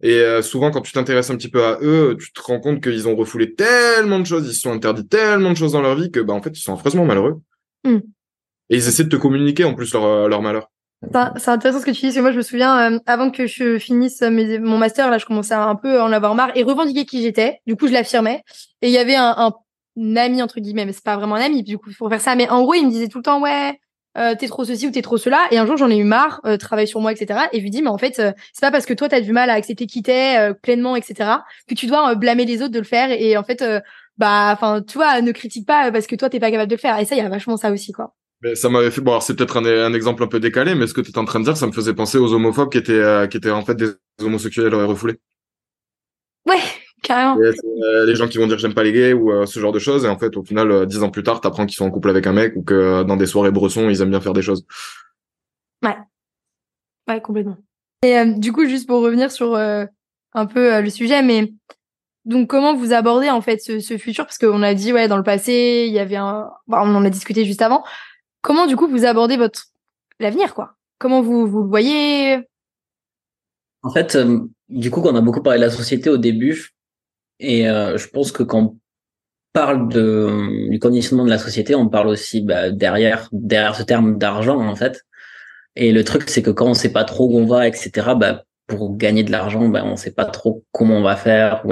Et souvent quand tu t'intéresses un petit peu à eux tu te rends compte qu'ils ont refoulé tellement de choses ils se sont interdits tellement de choses dans leur vie que bah en fait ils sont affreusement malheureux. Mmh. et ils essaient de te communiquer en plus leur leur malheur c'est intéressant ce que tu dis, parce que moi je me souviens, euh, avant que je finisse mon master, là je commençais à un peu en avoir marre et revendiquer qui j'étais. Du coup je l'affirmais. Et il y avait un, un, ami, entre guillemets, mais c'est pas vraiment un ami, du coup pour faire ça. Mais en gros il me disait tout le temps, ouais, euh, t'es trop ceci ou t'es trop cela. Et un jour j'en ai eu marre, euh, travaille sur moi, etc. Et je lui dis, mais en fait euh, c'est pas parce que toi t'as du mal à accepter qui t'es pleinement, etc. que tu dois blâmer les autres de le faire. Et, en fait, bah, enfin, tu ne critique pas parce que toi t'es pas capable de le faire. Et ça, il y a vachement ça aussi, quoi. Mais ça m'avait fait. Bon, alors c'est peut-être un, un, exemple un peu décalé, mais ce que tu es en train de dire, ça me faisait penser aux homophobes qui étaient, euh, qui étaient en fait des homosexuels refoulés. Ouais, carrément. Euh, les gens qui vont dire j'aime pas les gays ou euh, ce genre de choses, et en fait, au final, dix ans plus tard, t'apprends qu'ils sont en couple avec un mec ou que dans des soirées bressons, ils aiment bien faire des choses. Ouais. Ouais, complètement. Et du coup, juste pour revenir sur un peu le sujet, mais donc comment vous abordez en fait ce, ce futur? Parce qu'on a dit ouais dans le passé, il y avait un, bah, on en a discuté juste avant. Comment du coup vous abordez votre l'avenir quoi? Comment vous vous voyez? En fait, euh, du coup, on a beaucoup parlé de la société au début, et euh, je pense que quand on parle de, du conditionnement de la société, on parle aussi bah, derrière derrière ce terme d'argent en fait. Et le truc, c'est que quand on sait pas trop où on va, etc., bah, pour gagner de l'argent, bah, on sait pas trop comment on va faire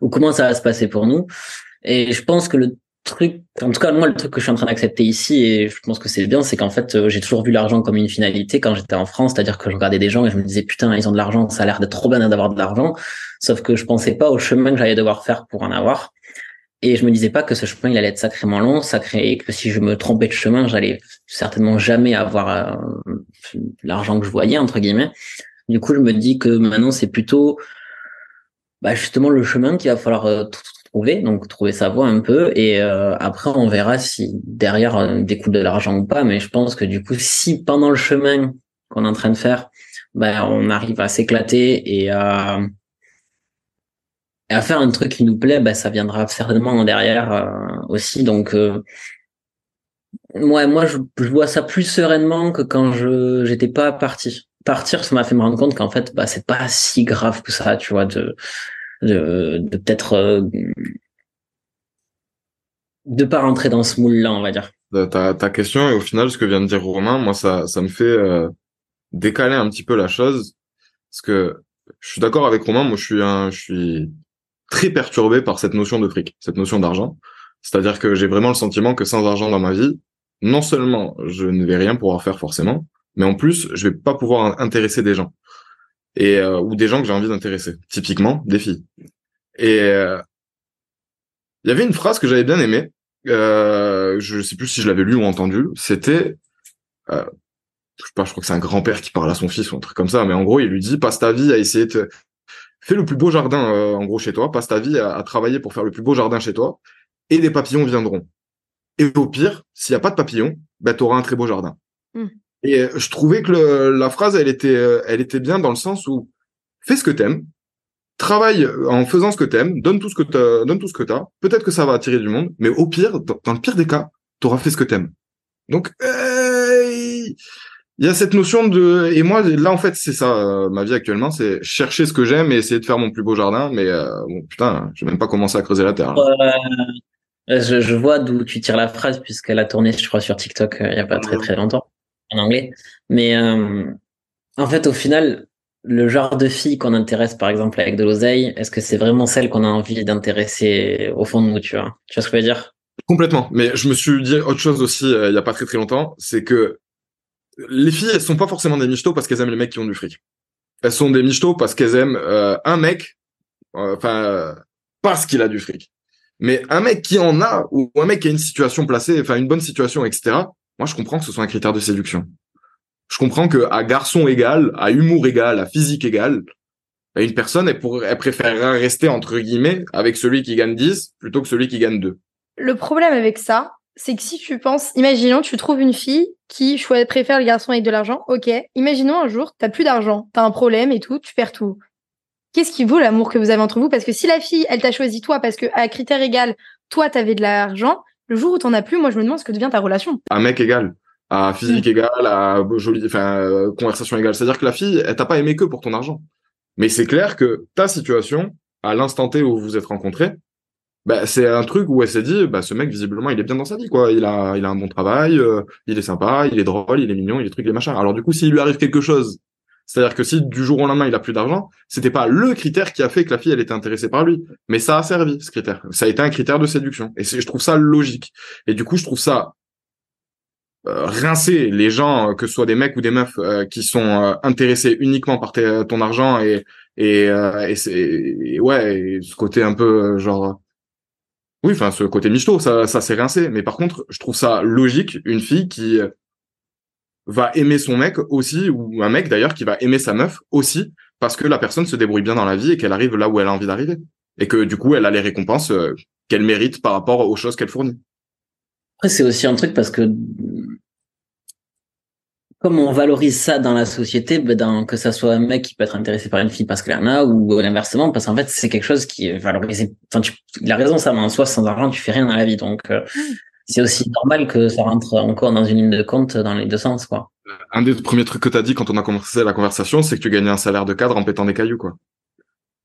ou comment ça va se passer pour nous. Et je pense que le en tout cas moi le truc que je suis en train d'accepter ici et je pense que c'est bien, c'est qu'en fait euh, j'ai toujours vu l'argent comme une finalité quand j'étais en France, c'est-à-dire que je regardais des gens et je me disais putain ils ont de l'argent, ça a l'air d'être trop bien d'avoir de l'argent, sauf que je pensais pas au chemin que j'allais devoir faire pour en avoir. Et je me disais pas que ce chemin il allait être sacrément long, sacré, et que si je me trompais de chemin, j'allais certainement jamais avoir euh, l'argent que je voyais entre guillemets. Du coup, je me dis que maintenant c'est plutôt bah, justement le chemin qu'il va falloir euh, trouver, donc trouver sa voie un peu, et euh, après on verra si derrière euh, découle de l'argent ou pas. Mais je pense que du coup, si pendant le chemin qu'on est en train de faire, bah, on arrive à s'éclater et à faire un truc qui nous plaît, bah, ça viendra certainement derrière euh, aussi. Donc, euh, ouais, moi, je, vois ça plus sereinement que quand je j'étais pas parti. Partir, ça m'a fait me rendre compte qu'en fait, bah, c'est pas si grave que ça, tu vois, de de, peut-être euh, de pas rentrer dans ce moule-là, on va dire. Ta, ta question et au final, ce que vient de dire Romain, moi, ça ça me fait euh, décaler un petit peu la chose, parce que je suis d'accord avec Romain. Moi, je suis un, je suis très perturbé par cette notion de fric, cette notion d'argent. C'est-à-dire que j'ai vraiment le sentiment que sans argent dans ma vie, non seulement je ne vais rien pouvoir faire forcément, mais en plus je vais pas pouvoir intéresser des gens et euh, ou des gens que j'ai envie d'intéresser. Typiquement des filles. Et euh, il y avait une phrase que j'avais bien aimée. Euh, je sais plus si je l'avais lu ou entendu. C'était euh, je sais pas, je crois que c'est un grand-père qui parle à son fils ou un truc comme ça, mais en gros, il lui dit, passe ta vie à essayer de, fais le plus beau jardin, en gros, chez toi, passe ta vie à, travailler pour faire le plus beau jardin chez toi, et des papillons viendront. Et au pire, s'il y a pas de papillons, ben, tu auras un très beau jardin. Hmm. Et euh, je trouvais que la phrase, elle était, euh, elle était bien dans le sens où, fais ce que t'aimes, travaille en faisant ce que t'aimes, donne tout ce que t'as, donne tout ce que t'as. Peut-être que ça va attirer du monde, mais au pire, dans, le pire des cas, t'auras fait ce que t'aimes. Donc, il y a cette notion de et moi là en fait c'est ça euh, ma vie actuellement c'est chercher ce que j'aime et essayer de faire mon plus beau jardin mais euh, bon putain je vais même pas commencer à creuser la terre. Euh, je, je, vois d'où tu tires la phrase puisqu'elle a tourné je crois sur TikTok il y a pas très très longtemps en anglais mais en fait au final le genre de fille qu'on intéresse par exemple avec de l'oseille est-ce que c'est vraiment celle qu'on a envie d'intéresser au fond de nous tu vois? Tu vois ce que je veux dire? Complètement mais je me suis dit autre chose aussi il y a pas très très longtemps c'est que les filles, elles sont pas forcément des michtos parce qu'elles aiment les mecs qui ont du fric. Elles sont des michtos parce qu'elles aiment euh, un mec, euh, enfin, parce qu'il a du fric. Mais un mec qui en a, ou un mec qui a une situation placée, enfin une bonne situation, etc. Moi, je comprends que ce soit un critère de séduction. Je comprends que à garçon égal, à humour égal, à physique égal, bah, une personne, elle, pourrait, préférera rester entre guillemets avec celui qui gagne 10 plutôt que celui qui gagne 2. Le problème avec ça, c'est que si tu penses, imaginons, tu trouves une fille qui préfère le garçon avec de l'argent, ok. Imaginons un jour, t'as plus d'argent, t'as un problème et tout, tu perds tout. Qu'est-ce qui vaut l'amour que vous avez entre vous? Parce que si la fille, elle t'a choisi toi parce que à critère égal, toi t'avais de l'argent, le jour où t'en as plus, moi je me demande ce que devient ta relation. Un mec égal, à physique mm. égal, à jolie, enfin euh, conversation égale. C'est-à-dire que la fille, elle t'a pas aimé que pour ton argent. Mais c'est clair que ta situation, à l'instant T où vous vous êtes rencontrés, bah, c'est un truc où elle s'est dit, bah, ce mec, visiblement, il est bien dans sa vie, quoi. Il a, il a un bon travail, euh, il est sympa, il est drôle, il est mignon, il est truc, il est machin. Alors, du coup, s'il lui arrive quelque chose, c'est-à-dire que si du jour au lendemain, il a plus d'argent, c'était pas le critère qui a fait que la fille, elle était intéressée par lui. Mais ça a servi, ce critère. Ça a été un critère de séduction. Et je trouve ça logique. Et du coup, je trouve ça euh, rincer les gens, que ce soit des mecs ou des meufs, euh, qui sont euh, intéressés uniquement par ton argent et et, et, et ouais, ce côté un peu genre oui, enfin, ce côté michto, ça, ça s'est rincé. Mais par contre, je trouve ça logique, une fille qui va aimer son mec aussi, ou un mec d'ailleurs qui va aimer sa meuf aussi, parce que la personne se débrouille bien dans la vie et qu'elle arrive là où elle a envie d'arriver. Et que du coup, elle a les récompenses euh, qu'elle mérite par rapport aux choses qu'elle fournit. Après, c'est aussi un truc parce que comme on valorise ça dans la société, ben que ça soit un mec qui peut être intéressé par une fille parce qu'elle en a, ou l'inversement, parce qu'en fait, c'est quelque chose qui est valorisé. Enfin, tu, il a raison, ça, mais en soi, sans argent, tu fais rien dans la vie. Donc, euh, mm. C'est aussi normal que ça rentre encore dans une ligne de compte dans les deux sens, quoi. Un des premiers trucs que tu as dit quand on a commencé la conversation, c'est que tu gagnais un salaire de cadre en pétant des cailloux, quoi.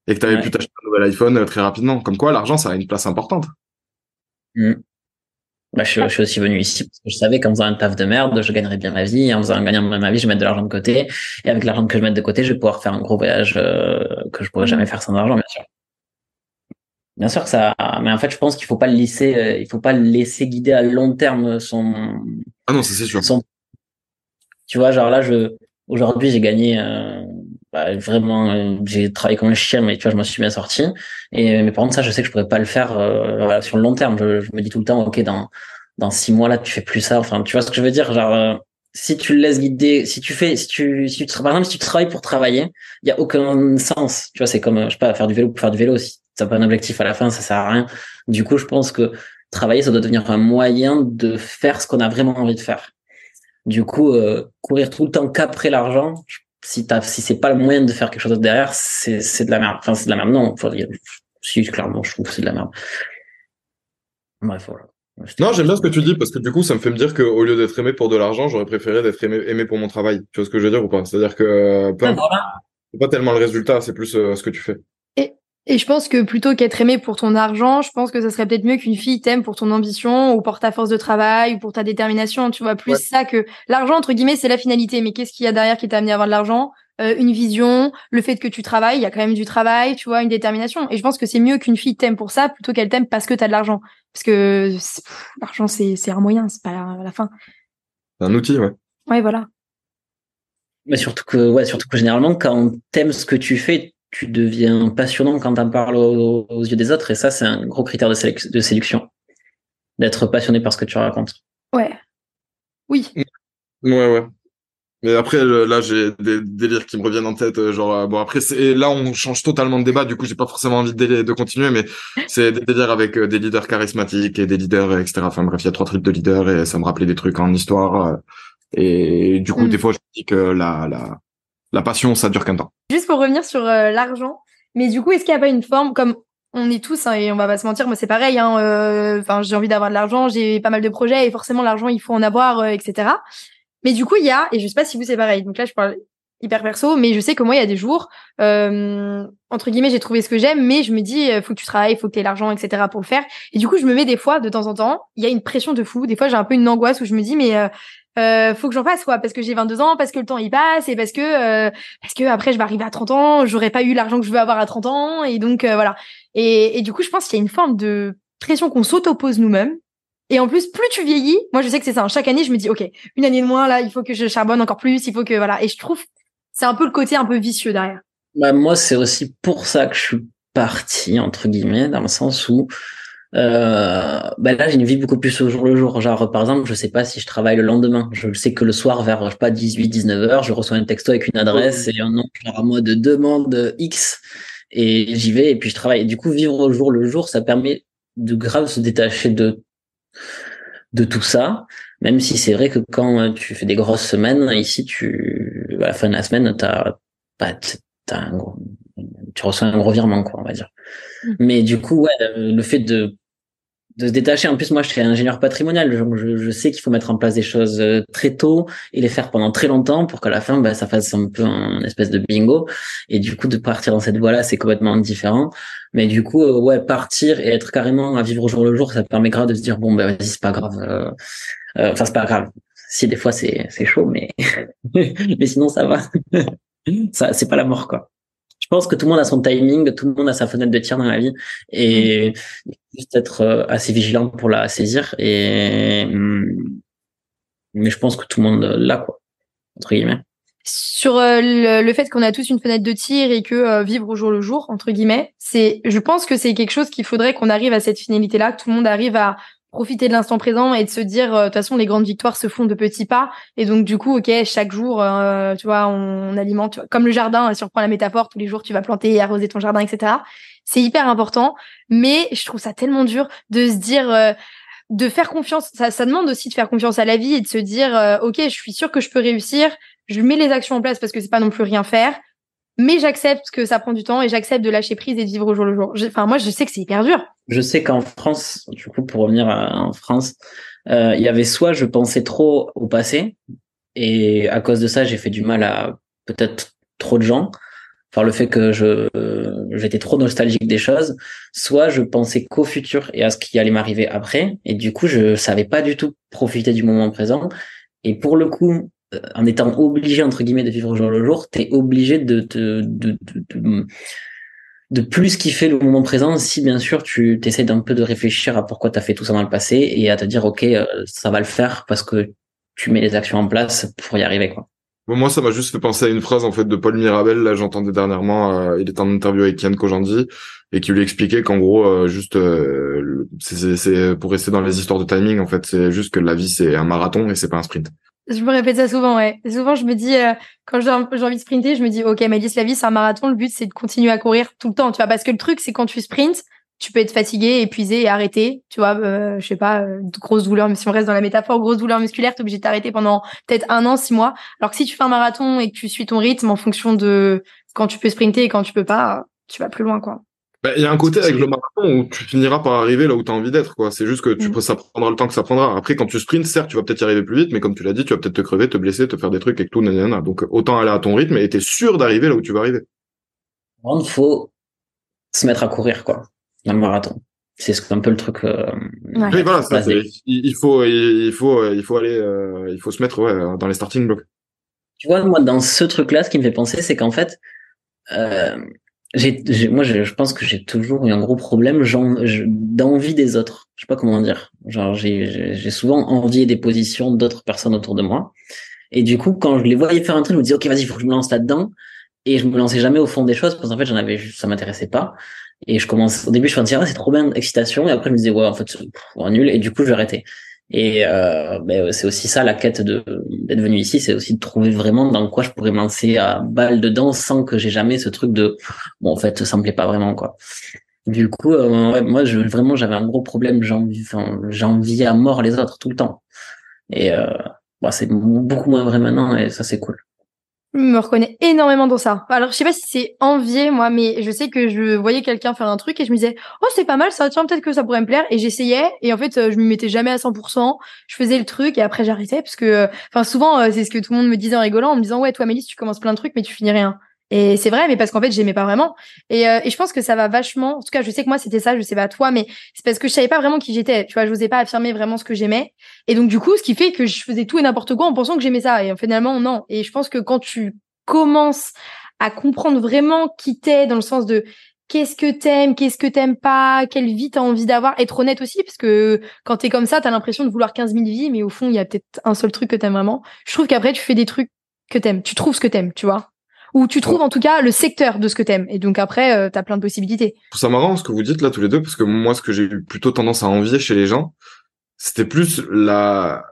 Et que tu avais pu t'acheter un nouvel iPhone euh, très rapidement. Comme quoi, l'argent, ça a une place importante. Mm. Bah, je, je, suis aussi venu ici parce que je savais qu'en faisant un taf de merde, je gagnerais bien ma vie. En faisant un gagnant ma vie, je vais mettre de l'argent de côté. Et avec l'argent que je mets de côté, je vais pouvoir faire un gros voyage euh, que je pourrais jamais faire sans argent, bien sûr. Bien sûr que ça, mais en fait, je pense qu'il faut pas le laisser, euh, il faut pas le laisser guider à long terme son. Ah non, c'est sûr. Son... Tu vois, genre là, je, aujourd'hui, j'ai gagné, euh, bah, vraiment, euh, j'ai travaillé comme un chien, mais tu vois, je me suis bien sorti. Et mais par contre, ça, je sais que je pourrais pas le faire euh, sur le long terme. Je, je, me dis tout le temps, ok, dans dans six mois là, tu fais plus ça. Enfin, tu vois ce que je veux dire, genre. Euh, si tu le laisses guider, si tu fais, si tu, si tu, par exemple, si tu travailles pour travailler, il y a aucun sens. Tu vois, c'est comme, je sais pas, faire du vélo pour faire du vélo. Si t'as pas un objectif à la fin, ça sert à rien. Du coup, je pense que travailler, ça doit devenir un moyen de faire ce qu'on a vraiment envie de faire. Du coup, courir tout le temps qu'après l'argent, si t'as, si c'est pas le moyen de faire quelque chose derrière, c'est, c'est de la merde. Enfin, c'est de la merde. Non, faut dire, si, clairement, je trouve que c'est de la merde. Bref, voilà. Non, j'aime bien ce que tu dis parce que du coup, ça me fait me dire qu'au lieu d'être aimé pour de l'argent, j'aurais préféré d'être aimé, aimé, pour mon travail. Tu vois ce que je veux dire ou pas? C'est-à-dire que euh, peu c'est pas tellement le résultat, c'est plus euh, ce que tu fais. Et je pense que plutôt qu'être aimé pour ton argent, je pense que ça serait peut-être mieux qu'une fille t'aime pour ton ambition ou pour ta force de travail ou pour ta détermination. Tu vois, plus ça que l'argent, entre guillemets, c'est la finalité. Mais qu'est-ce qu'il y a derrière qui t'a amené à avoir de l'argent? Euh, Une vision, le fait que tu travailles, il y a quand même du travail, tu vois, une détermination. Et je pense que c'est mieux qu'une fille t'aime pour ça plutôt qu'elle t'aime parce que t'as de l'argent. Parce que l'argent, c'est, c'est un moyen, c'est pas la, la fin. C'est un outil, ouais. Ouais, voilà. Mais surtout que, ouais, surtout que généralement, quand t'aimes ce que tu fais, tu deviens passionnant quand tu parles aux, aux, yeux des autres. Et ça, c'est un gros critère de, de séduction. D'être passionné par ce que tu racontes. Ouais. Oui. Ouais, ouais. Mais après, là, j'ai des délires qui me reviennent en tête. Euh, genre, euh, bon, après, c'est là, on change totalement de débat. Du coup, j'ai pas forcément envie de, de continuer, mais c'est des délires avec euh, des leaders charismatiques et des leaders, etc. Enfin bref, il y a trois types de leaders et ça me rappelait des trucs en histoire. Et du coup, mm. des fois, je me dis que la, la, la passion, ça dure qu'un temps. Juste pour revenir sur l'argent, mais du coup, est-ce qu'il n'y a pas une forme comme on est tous hein, et on va pas se mentir, moi c'est pareil. Hein, enfin, j'ai envie d'avoir de l'argent, j'ai pas mal de projets et forcément l'argent, il faut en avoir, etc. Mais du coup, il y a, et je sais pas si vous c'est pareil, donc là je parle hyper perso, mais je sais que moi, il y a des jours, euh, entre guillemets, j'ai trouvé ce que j'aime, mais je me dis, euh, faut que tu travailles, faut que aies l'argent, etc. pour le faire. Et du coup, je me mets des fois, de temps en temps, il y a une pression de fou. Des fois, j'ai un peu une angoisse où je me dis, mais euh, euh faut que j'en fasse quoi parce que j'ai 22 ans parce que le temps il passe et parce que euh, parce que après je vais arriver à 30 ans j'aurais pas eu l'argent que je veux avoir à 30 ans et donc voilà et, et du coup je pense qu'il y a une forme de pression qu'on s'autopose nous-mêmes et en plus, plus tu vieillis, moi je sais que c'est ça. Hein. Chaque année, je me dis, ok, une année de moins là, il faut que je charbonne encore plus, il faut que voilà. Et je trouve, c'est un peu le côté un peu vicieux derrière. Bah moi, c'est aussi pour ça que je suis parti entre guillemets, dans le sens où euh, bah là j'ai une vie beaucoup plus au jour le jour. Genre par exemple, je sais pas si je travaille le lendemain. Je sais que le soir vers je sais pas 18 19 heures, je reçois un texto avec une adresse et un nom genre à moi de demande X et j'y vais et puis je travaille. Et du coup, vivre au jour le jour, ça permet de grave se détacher de de tout ça, même si c'est vrai que quand tu fais des grosses semaines, ici, tu, à la fin de la semaine, t'as, pas, t'as tu reçois un gros virement, quoi, on va dire. Mm. Mais du coup, ouais, le fait de de se détacher. En plus, moi, je suis ingénieur patrimonial. Je, je sais qu'il faut mettre en place des choses euh, très tôt et les faire pendant très longtemps pour qu'à la fin, bah, ça fasse un peu un espèce de bingo. Et du coup, de partir dans cette voie-là, c'est complètement différent. Mais du coup, euh, ouais, partir et être carrément à vivre au jour le jour, ça permet grave de se dire bon, ben vas-y, c'est pas grave. Euh, enfin, c'est pas grave. Si des fois c'est c'est chaud, mais mais sinon ça va. ça, c'est pas la mort, quoi je pense que tout le monde a son timing, tout le monde a sa fenêtre de tir dans la vie et mm. juste être euh, assez vigilant pour la saisir et mm, mais je pense que tout le monde l'a quoi entre guillemets. Sur euh, le, fait qu'on a tous une fenêtre de tir et que euh, vivre au jour le jour entre guillemets, c'est je pense que c'est quelque chose qu'il faudrait qu'on arrive à cette finalité là, que tout le monde arrive à profiter de l'instant présent et de se dire euh, de toute façon les grandes victoires se font de petits pas. Et donc du coup ok chaque jour euh, tu vois on, alimente comme le jardin si on reprend la métaphore tous les jours tu vas planter et arroser ton jardin etc c'est hyper important. Mais je trouve ça tellement dur de se dire euh, de faire confiance. Ça, ça demande aussi de faire confiance à la vie et de se dire ok je suis sûr que je peux réussir. Je mets les actions en place parce que c'est pas non plus rien faire mais j'accepte que ça prend du temps et j'accepte de lâcher prise et de vivre au jour le jour. Enfin, moi, je sais que c'est hyper dur. Je sais qu'en France, du coup, pour revenir en France, euh, il y avait soit je pensais trop au passé et à cause de ça, j'ai fait du mal à peut-être trop de gens par le fait que je j'étais trop nostalgique des choses, soit je pensais qu'au futur et à ce qui allait m'arriver après, et du coup je savais pas du tout profiter du moment présent. Et pour le coup, euh, en étant obligé entre guillemets de vivre au jour le jour, t'es obligé de, de, de, de, de plus kiffer le moment présent si bien sûr tu t'essayes d'un peu de réfléchir à pourquoi tu as fait tout ça dans le passé et à te dire ok euh, ça va le faire parce que tu mets les actions en place pour y arriver quoi. Moi, ça m'a juste fait penser à une phrase en fait de Paul Mirabel. Là, j'entendais dernièrement, euh, il était en interview avec Yann Kojandi et qui lui expliquait qu'en gros, juste, c'est pour rester dans les histoires de timing. En fait, c'est juste que la vie c'est un marathon et c'est pas un sprint. Je me répète ça souvent, ouais. Souvent, je me dis, euh, quand j'ai envie de sprinter, je me dis, OK, Malice, la vie, c'est un marathon. Le but, c'est de continuer à courir tout le temps, tu vois. Parce que le truc, c'est quand tu sprints, tu peux être fatigué, épuisé et arrêté. Tu vois, euh, je sais pas, euh, grosse douleur, mais si on reste dans la métaphore, grosse douleur musculaire, t'es obligé de t'arrêter pendant peut-être un an, six mois. Alors que si tu fais un marathon et que tu suis ton rythme en fonction de quand tu peux sprinter et quand tu peux pas, tu vas plus loin, quoi. Bah, il y a un côté avec le marathon où tu finiras par arriver là où tu as envie d'être. quoi. C'est juste que tu, mm. ça prendra le temps que ça prendra. Après, quand tu sprints, certes, tu vas peut-être y arriver plus vite, mais comme tu l'as dit, tu vas peut-être te crever, te blesser, te faire des trucs et tout. Nanana. Donc, autant aller à ton rythme et t'es sûr d'arriver là où tu vas arriver. Il faut se mettre à courir, quoi, dans le marathon. C'est un peu le truc. Euh, oui, voilà, ça, il, faut, il faut, il faut aller, euh, il faut se mettre ouais, dans les starting blocks. Tu vois, moi, dans ce truc-là, ce qui me fait penser, c'est qu'en fait, euh, j'ai, moi, je, je, pense que j'ai toujours eu un gros problème d'envie des autres. Je sais pas comment dire. Genre, j'ai, j'ai souvent envié des positions d'autres personnes autour de moi. Et du coup, quand je les voyais faire un truc, je me disais, OK, vas-y, faut que je me lance là-dedans. Et je me lançais jamais au fond des choses parce qu'en fait, j'en avais ça m'intéressait pas. Et je commence, au début, je me disais, ah, c'est trop bien, excitation. Et après, je me disais, ouais, en fait, c'est nul. Et du coup, j'ai arrêté. Et euh, ben, c'est aussi ça la quête de d'être venu ici, c'est aussi de trouver vraiment dans quoi je pourrais lancer à balle dedans sans que j'ai jamais ce truc de bon en fait ça me plaît pas vraiment quoi. Du coup, euh, moi je, vraiment j'avais un gros problème, j'envie enfin, à mort les autres tout le temps. Et euh, bah, c'est beaucoup moins vrai maintenant et ça c'est cool. Me reconnais énormément dans ça. Alors, je sais pas si c'est envier, moi, mais je sais que je voyais quelqu'un faire un truc et je me disais, oh, c'est pas mal, ça, tiens, peut-être que ça pourrait me plaire. Et j'essayais. Et en fait, euh, je me mettais jamais à 100%. Je faisais le truc et après, j'arrêtais parce que, euh, enfin, souvent, euh, c'est ce que tout le monde me disait en rigolant, en me disant, ouais, toi, Mélisse, tu commences plein de trucs, mais tu finis rien. Et c'est vrai, mais parce qu'en fait, j'aimais pas vraiment. Et, et, je pense que ça va vachement. En tout cas, je sais que moi, c'était ça. Je sais pas toi, mais c'est parce que je savais pas vraiment qui j'étais. Tu vois, je n'osais pas affirmer vraiment ce que j'aimais. Et donc, du coup, ce qui fait que je faisais tout et n'importe quoi en pensant que j'aimais ça. Et finalement, non. Et je pense que quand tu commences à comprendre vraiment qui t'es dans le sens de qu'est-ce que t'aimes, qu'est-ce que t'aimes pas, quelle vie t'as envie d'avoir, être honnête aussi, parce que quand t'es comme ça, t'as l'impression de vouloir 15 000 vies, mais au fond, il y a peut-être un seul truc que t'aimes vraiment. Je trouve qu'après, tu fais des trucs que t'aimes, tu trouves ce que t'aimes, tu vois. Ou tu trouves en tout cas le secteur de ce que t'aimes. Et donc après, euh, t'as plein de possibilités. C'est marrant ce que vous dites là tous les deux, parce que moi, ce que j'ai eu plutôt tendance à envier chez les gens, c'était plus la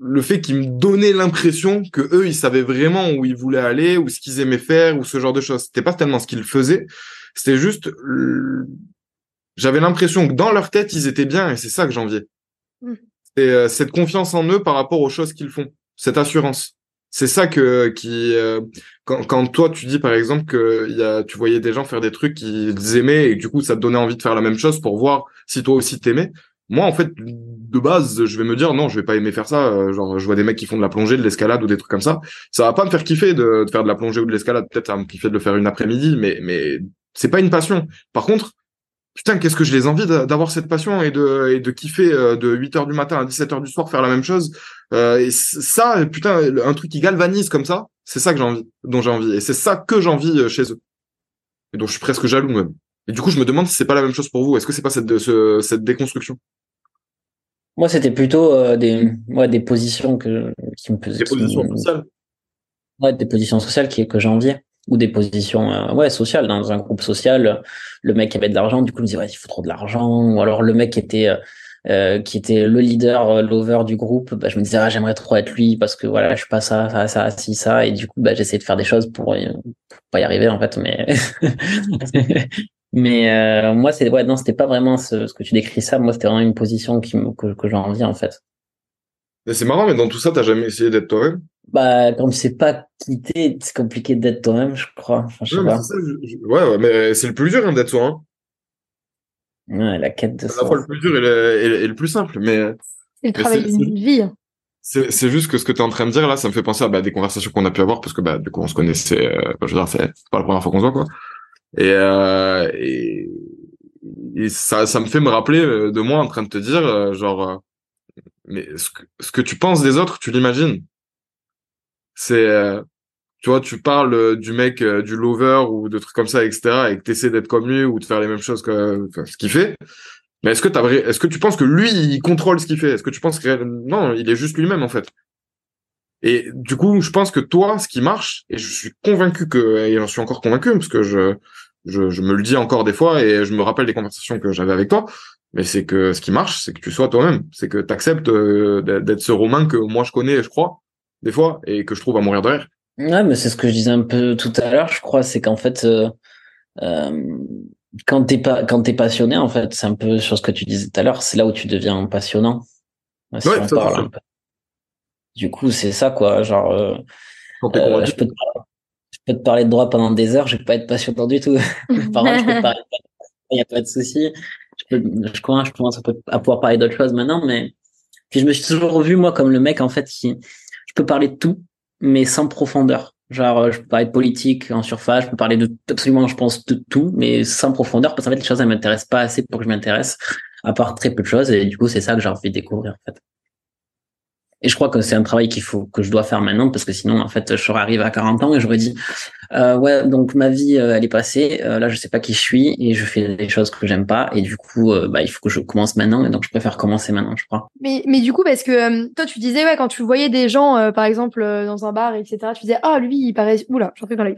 le fait qu'ils me donnaient l'impression que eux ils savaient vraiment où ils voulaient aller ou ce qu'ils aimaient faire ou ce genre de choses c'était pas tellement ce qu'ils faisaient c'était juste j'avais l'impression que dans leur tête ils étaient bien et c'est ça que j'enviais mmh. c'est euh, cette confiance en eux par rapport aux choses qu'ils font cette assurance c'est ça que qui euh, quand, quand toi tu dis par exemple que y a, tu voyais des gens faire des trucs qu'ils aimaient et du coup ça te donnait envie de faire la même chose pour voir si toi aussi t'aimais. Moi en fait de base je vais me dire non je vais pas aimer faire ça. Euh, genre je vois des mecs qui font de la plongée de l'escalade ou des trucs comme ça. Ça va pas me faire kiffer de, faire de la plongée ou de l'escalade. Peut-être ça va me kiffer de le faire une après-midi mais mais c'est pas une passion. Par contre putain qu'est-ce que je les envie d'avoir cette passion et de et de kiffer euh, de 8 heures du matin à 17 heures du soir faire la même chose euh, et ça putain un truc qui galvanise comme ça c'est ça que j'ai envie dont j'ai envie et c'est ça que j'ai envie chez eux et dont je suis presque jaloux même et du coup, je me demande si c'est pas la même chose pour vous. Est-ce que c'est pas cette, cette déconstruction? Moi, c'était plutôt euh, des, ouais, des positions que, qui me Des positions sociales Ouais, des positions sociales qui, que j'enviais. Ou des positions euh, ouais, sociales. Dans un groupe social, le mec avait de l'argent, du coup, il me disait, ouais, il faut trop de l'argent. Ou alors le mec était. Euh, qui était le leader, l'over du groupe, bah, je me disais ah, j'aimerais trop être lui parce que voilà je suis pas ça, ça, ça, si ça et du coup bah, j'essayais de faire des choses pour, pour pas y arriver en fait mais Mais euh, moi, c'est ouais, non, c'était pas vraiment ce, ce, que tu décris ça. Moi, c'était vraiment une position qui me, que, que j'ai envie en fait. C'est marrant, mais dans tout ça, t'as jamais essayé d'être toi-même? Bah, comme c'est pas quitter, c'est compliqué d'être toi-même, je crois. Enfin, je sais pas. Ça, Ouais, ouais, mais c'est le plus dur hein, d'être soi. Hein. Ouais, la quête de soi. la fois le plus dur et le, et le plus simple, mais. C'est le travail d'une vie. C'est juste que ce que tu es en train de dire là, ça me fait penser à bah, des conversations qu'on a pu avoir parce que bah du coup on se connaissait. Euh, je veux dire, c'est pas la première fois qu'on se voit quoi. Et, euh, et, et, ça, ça me fait me rappeler euh, de moi en train de te dire, euh, genre, euh, mais ce que, ce que tu penses des autres, tu l'imagines. C'est, tu vois, tu parles du mec, du lover ou de trucs comme ça, etc., et que t'essaies d'être comme lui ou de faire les mêmes choses que ce qu'il fait. Mais est-ce que t'as est-ce que tu penses que lui, il contrôle ce qu'il fait? Est-ce que tu penses que non, il est juste lui-même en fait et du coup, je pense que toi, ce qui marche, et je suis convaincu que, et j'en suis encore convaincu, parce que je, je, me le dis encore des fois, et je me rappelle des conversations que j'avais avec toi, mais c'est que ce qui marche, c'est que tu sois toi-même, c'est que tu acceptes euh, d'être ce Romain que moi je connais, je crois, des fois, et que je trouve à mourir de rire. Ouais, mais c'est ce que je disais un peu tout à l'heure, je crois, c'est qu'en fait, euh, euh, quand t'es pas, quand t'es passionné, en fait, c'est un peu sur ce que tu disais tout à l'heure, c'est là où tu deviens passionnant. Si ouais, on parle un peu. Du coup, c'est ça, quoi. Genre, euh, euh, je, peux te parler, je, peux te parler, de droit pendant des heures, je vais pas être passionnant du tout. Par contre, je peux te parler il n'y a pas de souci. Je, peux, je, commence, je commence à pouvoir parler d'autres choses maintenant, mais puis je me suis toujours vu, moi, comme le mec, en fait, qui, peux parler de tout, mais sans profondeur. Genre, euh, je peux parler de politique en surface, je peux parler de absolument, je pense, de tout, mais sans profondeur, parce qu'en fait, les choses, elles m'intéressent pas assez pour que je m'intéresse, à part très peu de choses, et du coup, c'est ça que j'ai envie de découvrir, en fait. Et je crois que c'est un travail qu'il faut que je dois faire maintenant parce que sinon, en fait, je serais arrivé à 40 ans et j'aurais dit, euh, ouais, donc ma vie, euh, elle est passée. Euh, là, je sais pas qui je suis et je fais des choses que j'aime pas. Et du coup, euh, bah, il faut que je commence maintenant. Et donc, je préfère commencer maintenant, je crois. Mais, mais du coup, parce que toi, tu disais, ouais, quand tu voyais des gens, par exemple, dans un bar, etc., tu disais, ah, lui, il paraît, oula, j'en fais dans.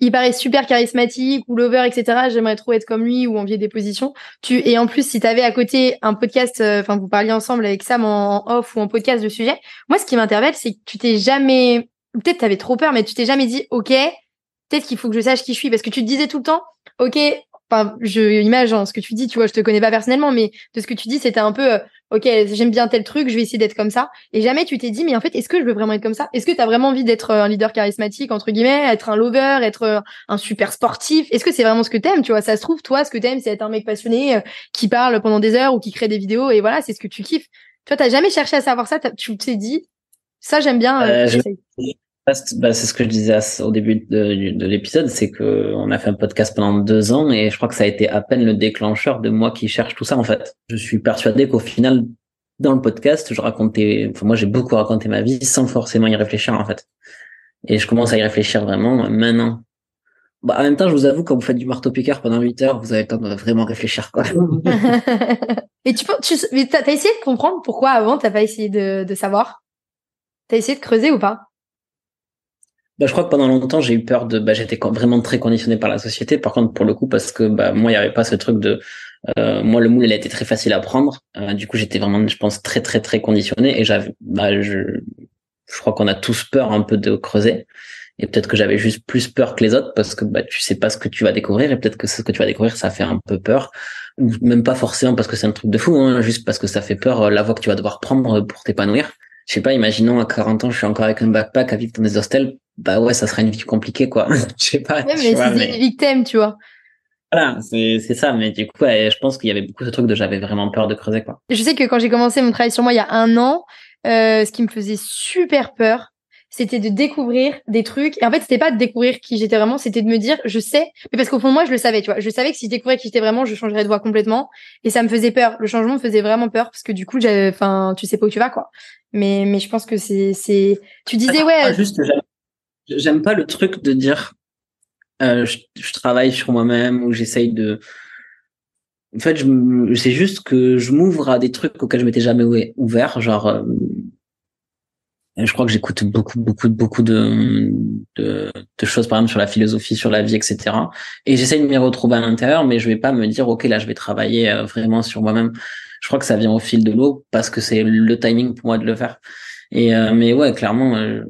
Il paraît super charismatique ou lover, etc. J'aimerais trop être comme lui ou envier des positions. Tu, et en plus, si t'avais à côté un podcast, enfin, vous parliez ensemble avec Sam en off ou en podcast de sujet, moi, ce qui m'interpelle, c'est que tu t'es jamais, peut-être t'avais trop peur, mais tu t'es jamais dit, ok, peut-être qu'il faut que je sache qui je suis, parce que tu te disais tout le temps, ok, enfin, je imagine ce que tu dis, tu vois, je te connais pas personnellement, mais de ce que tu dis, c'était un peu, euh, ok, j'aime bien tel truc, je vais essayer d'être comme ça. Et jamais tu t'es dit, mais en fait, est-ce que je veux vraiment être comme ça? Est-ce que tu as vraiment envie d'être euh, un leader charismatique, entre guillemets, être un lover, être euh, un super sportif? Est-ce que c'est vraiment ce que t'aimes Tu vois, ça se trouve, toi, ce que t'aimes, c'est être un mec passionné qui parle pendant des heures ou qui crée des vidéos, et voilà, c'est ce que tu kiffes. Tu vois, t'as jamais cherché à savoir ça, tu t'es dit, ça, j'aime bien. Euh, euh bah, c'est ce que je disais au début de, de l'épisode, c'est que on a fait un podcast pendant deux ans et je crois que ça a été à peine le déclencheur de moi qui cherche tout ça en fait. Je suis persuadé qu'au final, dans le podcast, je racontais, enfin, moi j'ai beaucoup raconté ma vie sans forcément y réfléchir en fait. Et je commence à y réfléchir vraiment maintenant. Bah, en même temps, je vous avoue, quand vous faites du marteau piqueur pendant 8 heures, vous avez le temps de vraiment réfléchir, quoi. et tu, tu mais t'as, essayé de comprendre pourquoi avant t'as pas essayé de, de savoir? T'as essayé de creuser ou pas? Bah, je crois que pendant longtemps, j'ai eu peur de. Bah, j'étais vraiment très conditionné par la société. Par contre, pour le coup, parce que bah, moi, il n'y avait pas ce truc de. Euh, moi, le moule, il a été très facile à prendre. Euh, du coup, j'étais vraiment, je pense, très, très, très conditionné. Et j'avais. Bah, je, je crois qu'on a tous peur un peu de creuser. Et peut-être que j'avais juste plus peur que les autres parce que bah, tu sais pas ce que tu vas découvrir. Et peut-être que ce que tu vas découvrir, ça fait un peu peur. Ou même pas forcément parce que c'est un truc de fou, hein, juste parce que ça fait peur euh, la voie que tu vas devoir prendre pour t'épanouir je sais pas, imaginons à 40 ans, je suis encore avec un backpack à vivre dans des hostels, bah ouais, ça serait une vie compliquée, quoi. je sais pas. Ouais, mais c'est une vie que tu vois. Voilà, c'est ça, mais du coup, je pense qu'il y avait beaucoup de trucs de j'avais vraiment peur de creuser, quoi. Je sais que quand j'ai commencé mon travail sur moi il y a un an, euh, ce qui me faisait super peur, c'était de découvrir des trucs. Et en fait, c'était pas de découvrir qui j'étais vraiment, c'était de me dire, je sais, mais parce qu'au fond moi, je le savais, tu vois. Je savais que si je découvrais qui j'étais vraiment, je changerais de voix complètement. Et ça me faisait peur. Le changement me faisait vraiment peur parce que du coup, enfin, tu sais pas où tu vas, quoi. Mais, mais je pense que c'est, c'est, tu disais, ouais. Juste, j'aime pas le truc de dire, euh, je, je, travaille sur moi-même ou j'essaye de, en fait, je, c'est juste que je m'ouvre à des trucs auxquels je m'étais jamais ouvert, genre, euh, je crois que j'écoute beaucoup, beaucoup, beaucoup de, de, de, choses, par exemple, sur la philosophie, sur la vie, etc. Et j'essaie de m'y retrouver à l'intérieur, mais je vais pas me dire, OK, là, je vais travailler euh, vraiment sur moi-même. Je crois que ça vient au fil de l'eau parce que c'est le timing pour moi de le faire. Et, euh, mais ouais, clairement, euh,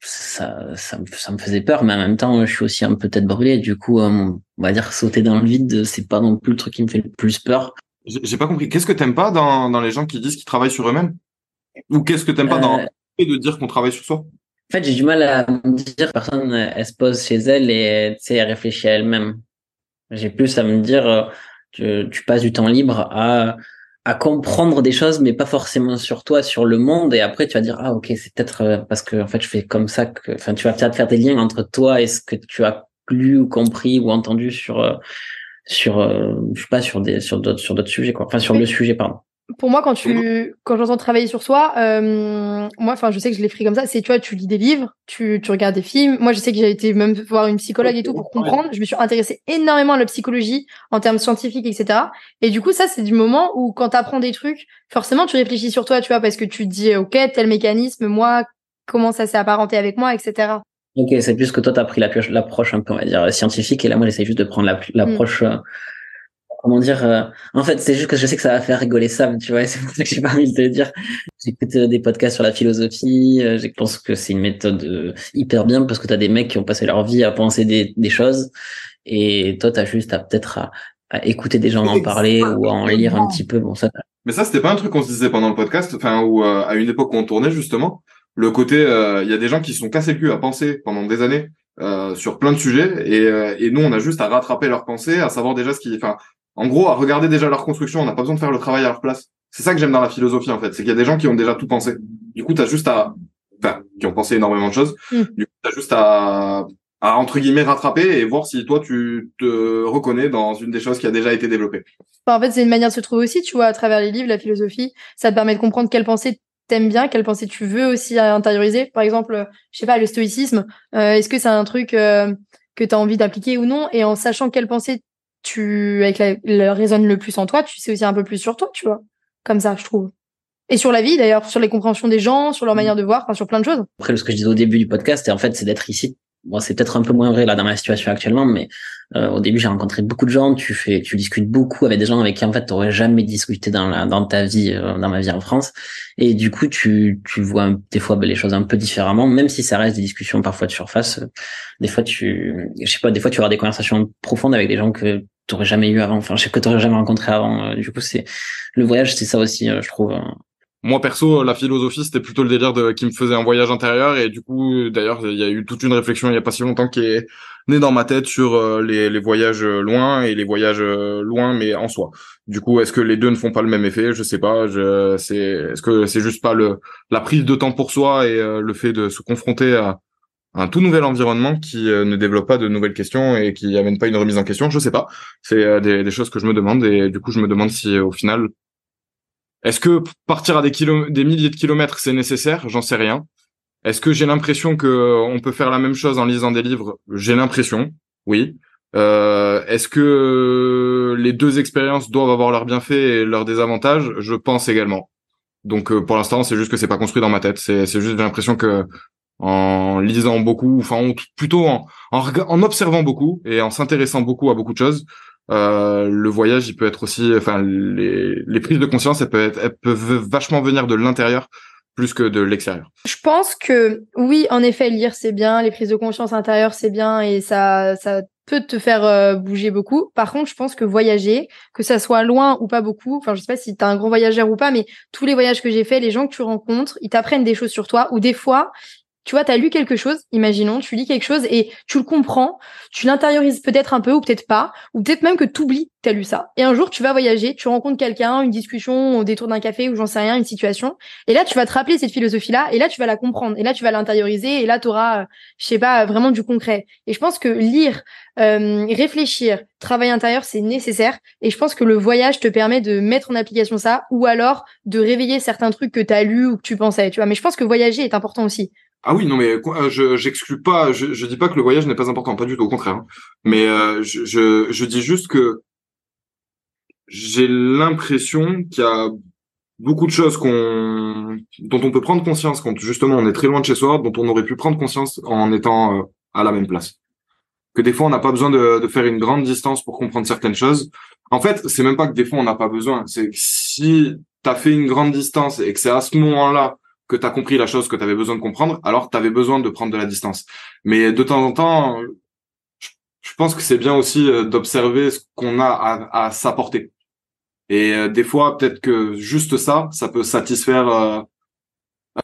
ça, ça, ça, me faisait peur, mais en même temps, je suis aussi un peu tête brûlée. Du coup, on va dire sauter dans le vide, c'est pas non plus le truc qui me fait le plus peur. J'ai pas compris. Qu'est-ce que t'aimes pas dans, dans les gens qui disent qu'ils travaillent sur eux-mêmes? Ou qu'est-ce que t'aimes pas dans de dire qu'on travaille sur soi. En fait, j'ai du mal à me dire personne elle se pose chez elle et tu sais elle réfléchit à elle-même. J'ai plus à me dire euh, tu, tu passes du temps libre à à comprendre des choses mais pas forcément sur toi sur le monde. Et après tu vas dire ah ok c'est peut-être euh, parce que en fait je fais comme ça que enfin tu vas peut-être faire des liens entre toi et ce que tu as lu ou compris ou entendu sur euh, sur je sais pas sur des sur d'autres sur d'autres sujets quoi. Enfin sur le sujet pardon pour moi, quand tu, quand j'entends travailler sur soi, euh, moi, enfin, je sais que je l'ai pris comme ça. C'est, tu vois, tu lis des livres, tu, tu regardes des films. Moi, je sais que j'ai été même voir une psychologue et tout pour comprendre. Je me suis intéressée énormément à la psychologie en termes scientifiques, etc. Et du coup, ça, c'est du moment où, quand tu apprends des trucs, forcément, tu réfléchis sur toi, tu vois, parce que tu te dis, ok, tel mécanisme, moi, comment ça s'est apparenté avec moi, etc. Ok, c'est plus que toi, tu as pris l'approche un peu, on va dire, scientifique, et là, moi, j'essaie juste de prendre mm. l'approche euh, comment dire euh, en fait c'est juste que je sais que ça va faire rigoler Sam tu vois c'est pour ça que j'ai pas envie de te dire. J'écoute euh, des podcasts sur la philosophie euh, je pense que c'est une méthode hyper bien parce que tu as des mecs qui ont passé leur vie à penser des, des choses et toi tu as juste à peut-être à, écouter des gens en parler ou à en lire un petit peu. Bon ça mais ça c'était pas un truc qu'on se disait pendant le podcast enfin ou à une époque où on tournait justement. Le côté il y a des gens qui se sont cassés le cul à penser pendant des années euh, sur plein de sujets et, et nous on a juste à rattraper leurs pensées à savoir déjà ce qui enfin en gros, à regarder déjà leur construction, on n'a pas besoin de faire le travail à leur place. C'est ça que j'aime dans la philosophie, en fait. C'est qu'il y a des gens qui ont déjà tout pensé. Du coup, tu as juste à, enfin, qui ont pensé énormément de choses. Mm. Du coup, tu as juste à, à, entre guillemets, rattraper et voir si toi, tu te reconnais dans une des choses qui a déjà été développée. en fait, c'est une manière de se trouver aussi, tu vois, à travers les livres, la philosophie. Ça te permet de comprendre quelle pensée t'aimes bien, quelles pensées tu veux aussi intérioriser. Par exemple, je sais pas, le stoïcisme. Est-ce que c'est un truc que tu as envie d'appliquer ou non? Et en sachant quelles pensées tu avec la, résonne le plus en toi, tu sais aussi un peu plus sur toi, tu vois. Comme ça, je trouve. Et sur la vie d'ailleurs, sur les compréhensions des gens, sur leur mm. manière de voir, enfin sur plein de choses. Après, ce que je disais au début du podcast, c'est en fait, c'est d'être ici. Bon, c'est peut-être un peu moins vrai là dans ma situation actuellement, mais euh, au début j'ai rencontré beaucoup de gens. Tu fais, tu discutes beaucoup avec des gens avec qui en fait tu n'aurais jamais discuté dans la, dans ta vie, euh, dans ma vie en France. Et du coup, tu, tu vois des fois ben, les choses un peu différemment, même si ça reste des discussions parfois de surface. Euh, des fois, tu, je sais pas, des fois tu auras des conversations profondes avec des gens que tu n'aurais jamais eu avant. Enfin, je sais que tu n'aurais jamais rencontré avant. du coup, c'est le voyage, c'est ça aussi, je trouve moi perso, la philosophie c'était plutôt le délire de qui me faisait un voyage intérieur et du coup d'ailleurs il y a eu toute une réflexion il y a pas si longtemps qui est née dans ma tête sur euh, les, voyages loin et les voyages euh, loin mais en soi. Du coup, est-ce que les deux ne font pas le même effet? Je sais pas. Est-ce que c'est juste pas la prise de temps pour soi et euh, le fait de se confronter à un tout nouvel environnement qui ne développe pas de nouvelles questions et qui amène pas une remise en question, je sais pas. C'est des choses que je me demande et du coup je me demande si au final est-ce que partir à des, milliers de kilomètres, c'est nécessaire? J'en sais rien. Est-ce que j'ai l'impression que euh, on peut faire la même chose en lisant des livres? J'ai l'impression, oui. Euh, Est-ce que les deux expériences doivent avoir leurs bienfaits et leurs désavantages? Je pense également. Donc euh, pour l'instant, c'est juste que c'est pas construit dans ma tête. C'est juste l'impression que en lisant beaucoup, enfin plutôt en observant beaucoup et en s'intéressant beaucoup à beaucoup de choses, euh, le voyage, il peut être aussi, enfin, les, les prises de conscience, elles peuvent, être, elles peuvent vachement venir de l'intérieur plus que de l'extérieur. Je pense que oui, en effet, lire c'est bien, les prises de conscience intérieures c'est bien et ça, ça peut te faire euh, bouger beaucoup. Par contre, je pense que voyager, que ça soit loin ou pas beaucoup, enfin, je sais pas si t'es un grand voyageur ou pas, mais tous les voyages que j'ai faits, les gens que tu rencontres, ils t'apprennent des choses sur toi ou des fois, tu vois, tu as lu quelque chose, imaginons, tu lis quelque chose et tu le comprends, tu l'intériorises peut-être un peu ou peut-être pas, ou peut-être même que tu oublies que tu as lu ça. Et un jour, tu vas voyager, tu rencontres quelqu'un, une discussion au détour d'un café ou j'en sais rien, une situation, et là, tu vas te rappeler cette philosophie-là, et là, tu vas la comprendre, et là, tu vas l'intérioriser, et là, tu auras, euh, je sais pas, vraiment du concret. Et je pense que lire, euh, réfléchir, travail intérieur, c'est nécessaire, et je pense que le voyage te permet de mettre en application ça, ou alors de réveiller certains trucs que tu as lus ou que tu pensais, tu vois. Mais je pense que voyager est important aussi. Ah oui, non, mais euh, je j'exclus pas, je, je dis pas que le voyage n'est pas important, pas du tout, au contraire. Hein. Mais euh, je, je, je dis juste que j'ai l'impression qu'il y a beaucoup de choses qu'on dont on peut prendre conscience quand justement on est très loin de chez soi, dont on aurait pu prendre conscience en étant euh, à la même place. Que des fois on n'a pas besoin de, de faire une grande distance pour comprendre certaines choses. En fait, c'est même pas que des fois on n'a pas besoin. C'est que si tu as fait une grande distance et que c'est à ce moment-là que tu as compris la chose que tu avais besoin de comprendre, alors tu avais besoin de prendre de la distance. Mais de temps en temps, je pense que c'est bien aussi euh, d'observer ce qu'on a à, à s'apporter. Et euh, des fois, peut-être que juste ça, ça peut satisfaire euh,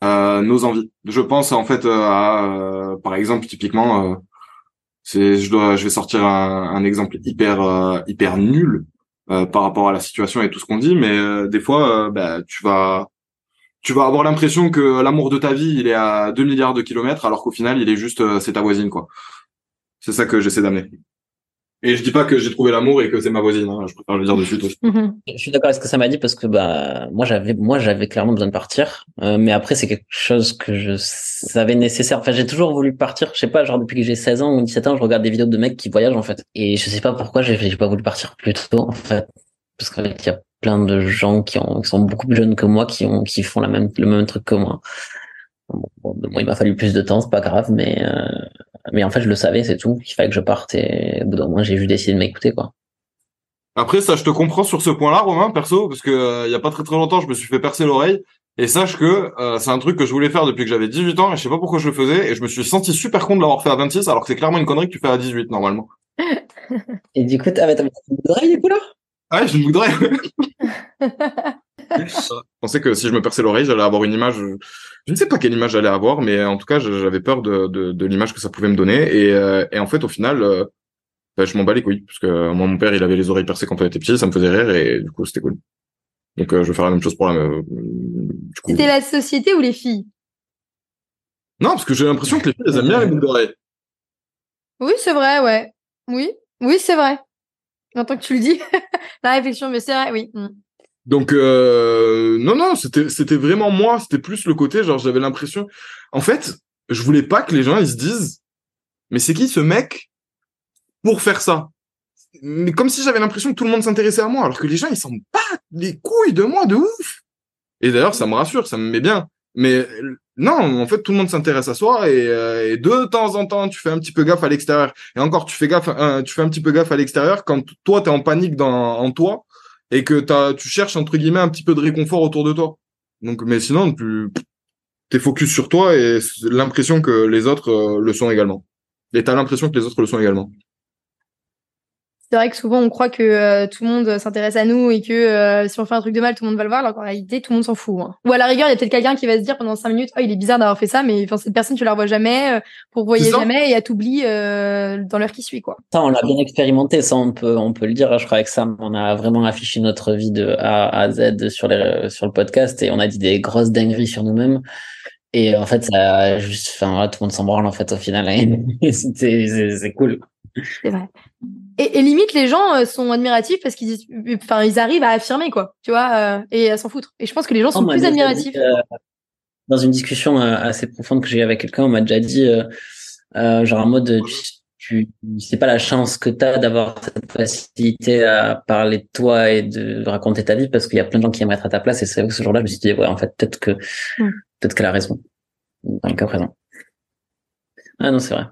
euh nos envies. Je pense en fait à, par exemple, typiquement, c'est, je dois, je vais sortir un, un exemple hyper hyper nul par rapport à la situation et tout ce qu'on dit, mais des fois, bah, tu vas tu vas avoir l'impression que l'amour de ta vie, il est à 2 milliards de kilomètres, alors qu'au final, il est juste, euh, c'est ta voisine, quoi. C'est ça que j'essaie d'amener. Et je dis pas que j'ai trouvé l'amour et que c'est ma voisine, hein, je préfère le dire de suite aussi. Mhm. Je suis d'accord avec ce que ça m'a dit parce que bah moi j'avais moi j'avais clairement besoin de partir, euh, mais après c'est quelque chose que je savais nécessaire. Enfin j'ai toujours voulu partir, je sais pas, genre depuis que j'ai 16 ans ou 17 ans, je regarde des vidéos de mecs qui voyagent en fait, et je sais pas pourquoi j'ai j'ai pas voulu partir plus tôt en fait, parce qu'il y a plein de gens qui, ont, qui sont beaucoup plus jeunes que moi qui ont qui font la même le même truc que moi. Bon, il m'a fallu plus de temps, c'est pas grave, mais euh, mais en fait je le savais, c'est tout. Il fallait que je parte et au bout d'un moment j'ai juste décidé de m'écouter quoi. Après ça, je te comprends sur ce point-là, Romain, perso, parce que euh, il y a pas très très longtemps, je me suis fait percer l'oreille. Et sache que euh, c'est un truc que je voulais faire depuis que j'avais 18 ans et je sais pas pourquoi je le faisais et je me suis senti super con de l'avoir fait à 26 alors que c'est clairement une connerie que tu fais à 18 normalement. et du coup, t'avais une oreille du coup là? Ah, je me voudrais. je pensais que si je me perçais l'oreille, j'allais avoir une image. Je ne sais pas quelle image j'allais avoir, mais en tout cas, j'avais peur de, de, de l'image que ça pouvait me donner. Et, euh, et en fait, au final, euh, bah, je m'en bats les couilles. Parce que moi, mon père, il avait les oreilles percées quand on était petit, ça me faisait rire et du coup, c'était cool. Donc, euh, je vais faire la même chose pour la. C'était la société ou les filles? Non, parce que j'ai l'impression que les filles, elles aiment bien les boucles d'oreilles. Oui, c'est vrai, ouais. Oui, oui, c'est vrai. Maintenant que tu le dis, la réflexion, mais c'est vrai, oui. Mm. Donc euh, non non, c'était vraiment moi, c'était plus le côté genre j'avais l'impression en fait, je voulais pas que les gens ils se disent mais c'est qui ce mec pour faire ça? Mais comme si j'avais l'impression que tout le monde s'intéressait à moi alors que les gens ils s'en battent les couilles de moi de ouf. Et d'ailleurs, ça me rassure, ça me met bien. Mais non, en fait, tout le monde s'intéresse à soi et, euh, et, de temps en temps, tu fais un petit peu gaffe à l'extérieur. Et encore, tu fais gaffe, euh, tu fais un petit peu gaffe à l'extérieur quand toi, tu es en panique dans, en toi et que tu cherches entre guillemets un petit peu de réconfort autour de toi. Donc, mais sinon, tu t'es focus sur toi et l'impression que les autres euh, le sont également. Et t'as l'impression que les autres le sont également c'est vrai que souvent on croit que euh, tout le monde s'intéresse à nous et que euh, si on fait un truc de mal, tout le monde va le voir. Alors qu'en réalité, tout le monde s'en fout. Hein. Ou à la rigueur, il y a peut-être quelqu'un qui va se dire pendant cinq minutes, oh il est bizarre d'avoir fait ça, mais enfin cette personne tu la revois jamais, euh, pour voyer jamais et elle t'oublie dans l'heure qui suit quoi. Ça on l'a bien expérimenté, ça on peut on peut le dire. Je crois que ça on a vraiment affiché notre vie de A à Z sur les sur le podcast et on a dit des grosses dingueries sur nous-mêmes. Et en fait, ça juste, enfin, tout le monde s'en branle en fait au final. c'est cool. C'est vrai. Et, et, limite, les gens euh, sont admiratifs parce qu'ils, enfin, ils arrivent à affirmer quoi, tu vois, euh, et à s'en foutre. Et je pense que les gens sont plus admiratifs. Euh, dans une discussion assez profonde que j'ai eu avec quelqu'un, on m'a déjà dit, genre en mode, tu, c'est pas la chance que tu as d'avoir cette facilité à parler de toi et de raconter ta vie parce qu'il y a plein de gens qui aimeraient être à ta place. Et c'est vrai que ce jour-là, je me suis dit, ouais, en fait, peut-être que, mm. peut-être qu'elle a raison dans le cas présent. Ah non, c'est vrai.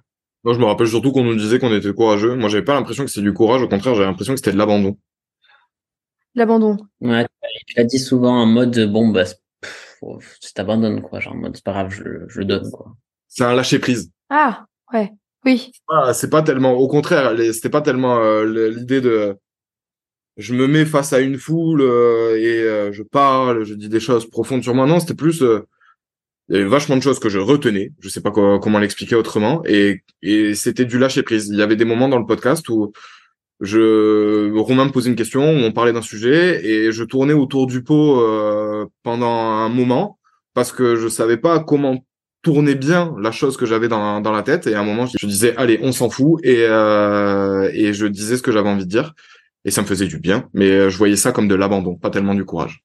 Moi, je me rappelle surtout qu'on nous disait qu'on était courageux. Moi, j'avais pas l'impression que c'était du courage. Au contraire, j'avais l'impression que c'était de l'abandon. L'abandon. Ouais, tu l'as dit souvent en mode, bon, bah, c'est t'abandonnes, quoi. Genre, en mode, c'est pas grave, je, je le donne, quoi. C'est un lâcher prise. Ah, ouais. Oui. c'est pas tellement, au contraire, c'était pas tellement euh, l'idée de, je me mets face à une foule euh, et euh, je parle, je dis des choses profondes sur moi. Non, c'était plus, il y avait vachement de choses que je retenais, je sais pas comment l'expliquer autrement, et, c'était du lâcher prise. Il y avait des moments dans le podcast où je Romain me posait une question, où on parlait d'un sujet, et je tournais autour du pot euh, pendant un moment parce que je savais pas comment tourner bien la chose que j'avais dans, la tête, et à un moment je disais allez on s'en fout, et euh, et je disais ce que j'avais envie de dire, et ça me faisait du bien, mais je voyais ça comme de l'abandon, pas tellement du courage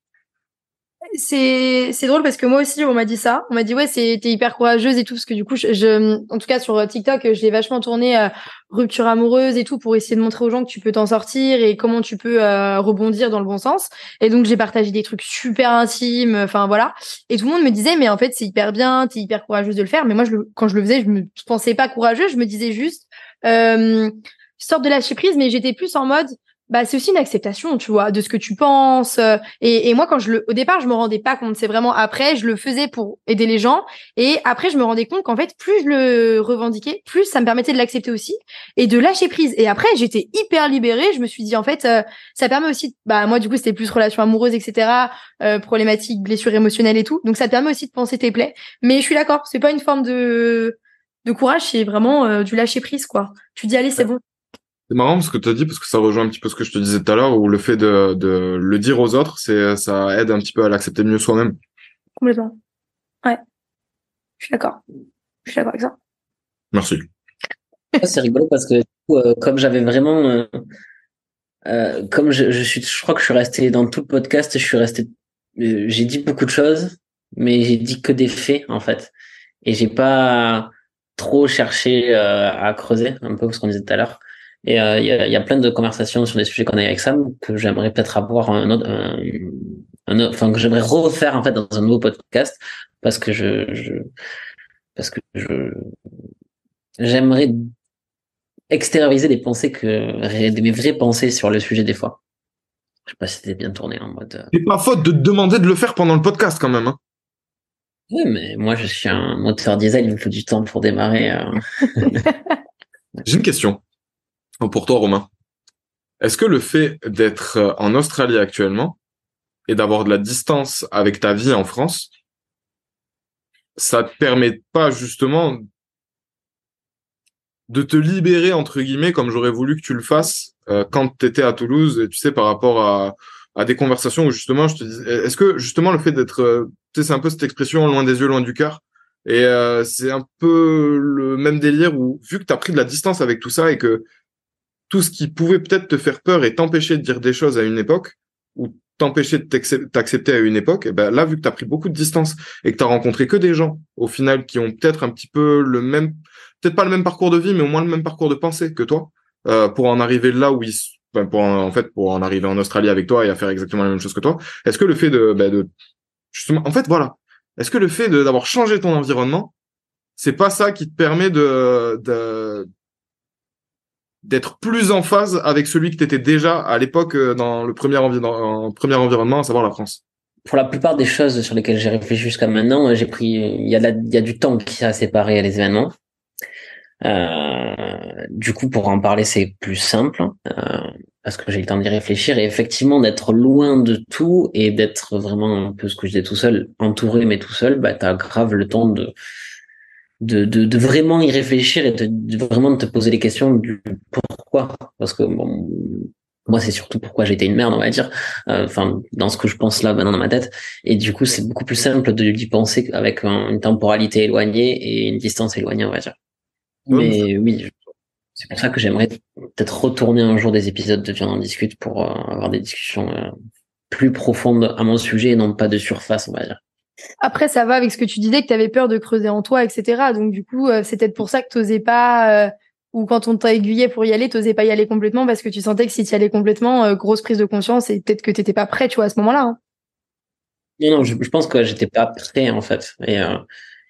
c'est c'est drôle parce que moi aussi on m'a dit ça. On m'a dit ouais c'est t'es hyper courageuse et tout parce que du coup je, en tout cas sur TikTok je l'ai vachement tourné euh, rupture amoureuse et tout pour essayer de montrer aux gens que tu peux t'en sortir et comment tu peux euh, rebondir dans le bon sens. Et donc j'ai partagé des trucs super intimes enfin voilà. Et tout le monde me disait mais en fait c'est hyper bien t'es hyper courageuse de le faire. Mais moi je quand je le faisais je me pensais pas courageuse je me disais juste euh, sorte de lâcher prise mais j'étais plus en mode bah c'est aussi une acceptation tu vois de ce que tu penses euh, et, et moi quand je le au départ je me rendais pas compte. C'est vraiment après je le faisais pour aider les gens et après je me rendais compte qu'en fait plus je le revendiquais plus ça me permettait de l'accepter aussi et de lâcher prise. Et après j'étais hyper libérée. Je me suis dit en fait euh, ça permet aussi bah moi du coup c'était plus relation amoureuse etc euh, problématique blessure émotionnelle et tout. Donc ça te permet aussi de penser tes plaies. Mais je suis d'accord c'est pas une forme de de courage c'est vraiment euh, du lâcher prise quoi. Tu dis allez c'est bon c'est marrant ce que tu as dit parce que ça rejoint un petit peu ce que je te disais tout à l'heure où le fait de, de le dire aux autres, c'est ça aide un petit peu à l'accepter mieux soi-même. Complètement. Ouais. Je suis d'accord. Je suis d'accord avec ça. Merci. c'est rigolo parce que euh, comme j'avais vraiment euh, euh, comme je, je, suis je crois que je suis resté dans tout le podcast, je suis resté j'ai dit beaucoup de choses mais j'ai dit que des faits en fait et j'ai pas trop cherché à creuser un peu ce qu'on disait tout à l'heure et euh, il y, a, y, a, plein de conversations sur des sujets qu'on a avec Sam que j'aimerais peut-être avoir un autre, un, enfin que j'aimerais refaire en fait dans un nouveau podcast parce que je, je parce que je j'aimerais extérioriser des pensées que mes vraies pensées sur le sujet des fois. Je sais pas si c'était bien tourné en mode. C'est pas faute de te demander de le faire pendant le podcast quand même. Hein. Oui, mais moi je suis un moteur diesel, il me faut du temps pour démarrer. Euh. J'ai une question. Pour toi, Romain, est-ce que le fait d'être euh, en Australie actuellement et d'avoir de la distance avec ta vie en France, ça te permet pas justement de te libérer entre guillemets comme j'aurais voulu que tu le fasses euh, quand tu étais à Toulouse, tu sais par rapport à, à des conversations où justement je te dis est-ce que justement le fait d'être euh, tu sais c'est un peu cette expression loin des yeux loin du cœur et c'est un peu le même délire où vu que tu as pris de la distance avec tout ça et que tout ce qui pouvait peut-être te faire peur et t'empêcher de dire des choses à une époque où t'empêcher de t'accepter à une époque, et ben là, vu que tu as pris beaucoup de distance et que tu rencontré que des gens, au final, qui ont peut-être un petit peu le même, peut-être pas le même parcours de vie, mais au moins le même parcours de pensée que toi, euh, pour en arriver là où ils, pour en, fait, pour en arriver en Australie avec toi et à faire exactement la même chose que toi, est-ce que le fait de, ben, justement, en fait, voilà, est-ce que le fait d'avoir changé ton environnement, c'est pas ça qui te permet de, de d'être plus en phase avec celui que tu étais déjà à l'époque euh, dans le premier, environnement, à savoir la France Pour la plupart des choses sur lesquelles j'ai réfléchi jusqu'à maintenant, j'ai pris, il y, a il y a du temps qui a séparé les événements. Euh, du coup, pour en parler, c'est plus simple euh, parce que j'ai le temps d'y réfléchir et effectivement d'être loin de tout et d'être vraiment un peu ce que je disais tout seul, entouré mais tout seul, bah t'as grave le temps de de, de, de, vraiment y réfléchir et de, vraiment de te poser les questions du pourquoi. Parce que bon, moi, c'est surtout pourquoi j'étais une merde, on va dire. Euh, enfin, dans ce que je pense là maintenant dans ma tête. Et du coup, c'est beaucoup plus simple de d'y penser avec une temporalité éloignée et une distance éloignée, on va dire. Mais oui, c'est pour ça que j'aimerais peut-être retourner un jour des épisodes de Viens en discute pour euh, avoir des discussions euh, plus profondes à mon sujet et non pas de surface, on va dire. Après, ça va avec ce que tu disais, que tu avais peur de creuser en toi, etc. Donc, du coup, euh, c'est peut-être pour ça que tu n'osais pas, euh, ou quand on t'a aiguillé pour y aller, tu n'osais pas y aller complètement parce que tu sentais que si tu y allais complètement, euh, grosse prise de conscience et peut-être que tu n'étais pas prêt, tu vois, à ce moment-là. Hein. Non, non, je, pense que j'étais pas prêt, en fait. Et,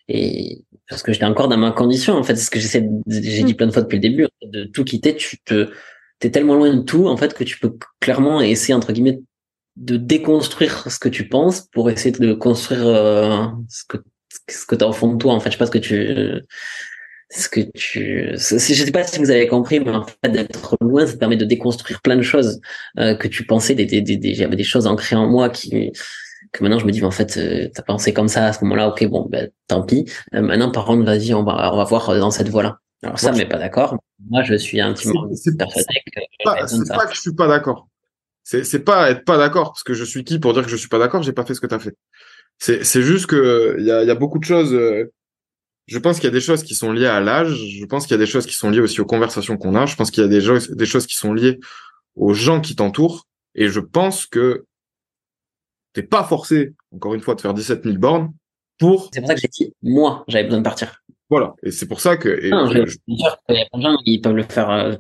et parce que j'étais encore dans ma condition, en fait. C'est ce que j'essaie, j'ai dit mm. plein de fois depuis le début, de tout quitter, tu te, t'es tellement loin de tout, en fait, que tu peux clairement essayer, entre guillemets, de déconstruire ce que tu penses pour essayer de construire euh, ce que ce que t'as au fond de toi en fait. Je sais pas ce que tu ce que tu je sais pas si vous avez compris mais en fait d'être loin ça te permet de déconstruire plein de choses euh, que tu pensais des des des j'avais des choses ancrées en moi qui que maintenant je me dis mais en fait euh, t'as pensé comme ça à ce moment-là ok bon ben tant pis. Maintenant par contre vas-y on va on va voir dans cette voie là alors ça mais pas d'accord moi je suis intimement persuadé que c'est pas que je suis pas d'accord c'est c'est pas être pas d'accord parce que je suis qui pour dire que je suis pas d'accord. J'ai pas fait ce que t'as fait. C'est c'est juste que il y a il y a beaucoup de choses. Euh, je pense qu'il y a des choses qui sont liées à l'âge. Je pense qu'il y a des choses qui sont liées aussi aux conversations qu'on a. Je pense qu'il y a des, des choses qui sont liées aux gens qui t'entourent. Et je pense que t'es pas forcé, encore une fois, de faire 17 000 bornes pour. C'est pour ça que j'ai dit, moi, j'avais besoin de partir. Voilà. Et c'est pour ça que. Et non, je, je... A plein de gens qui peuvent le faire euh,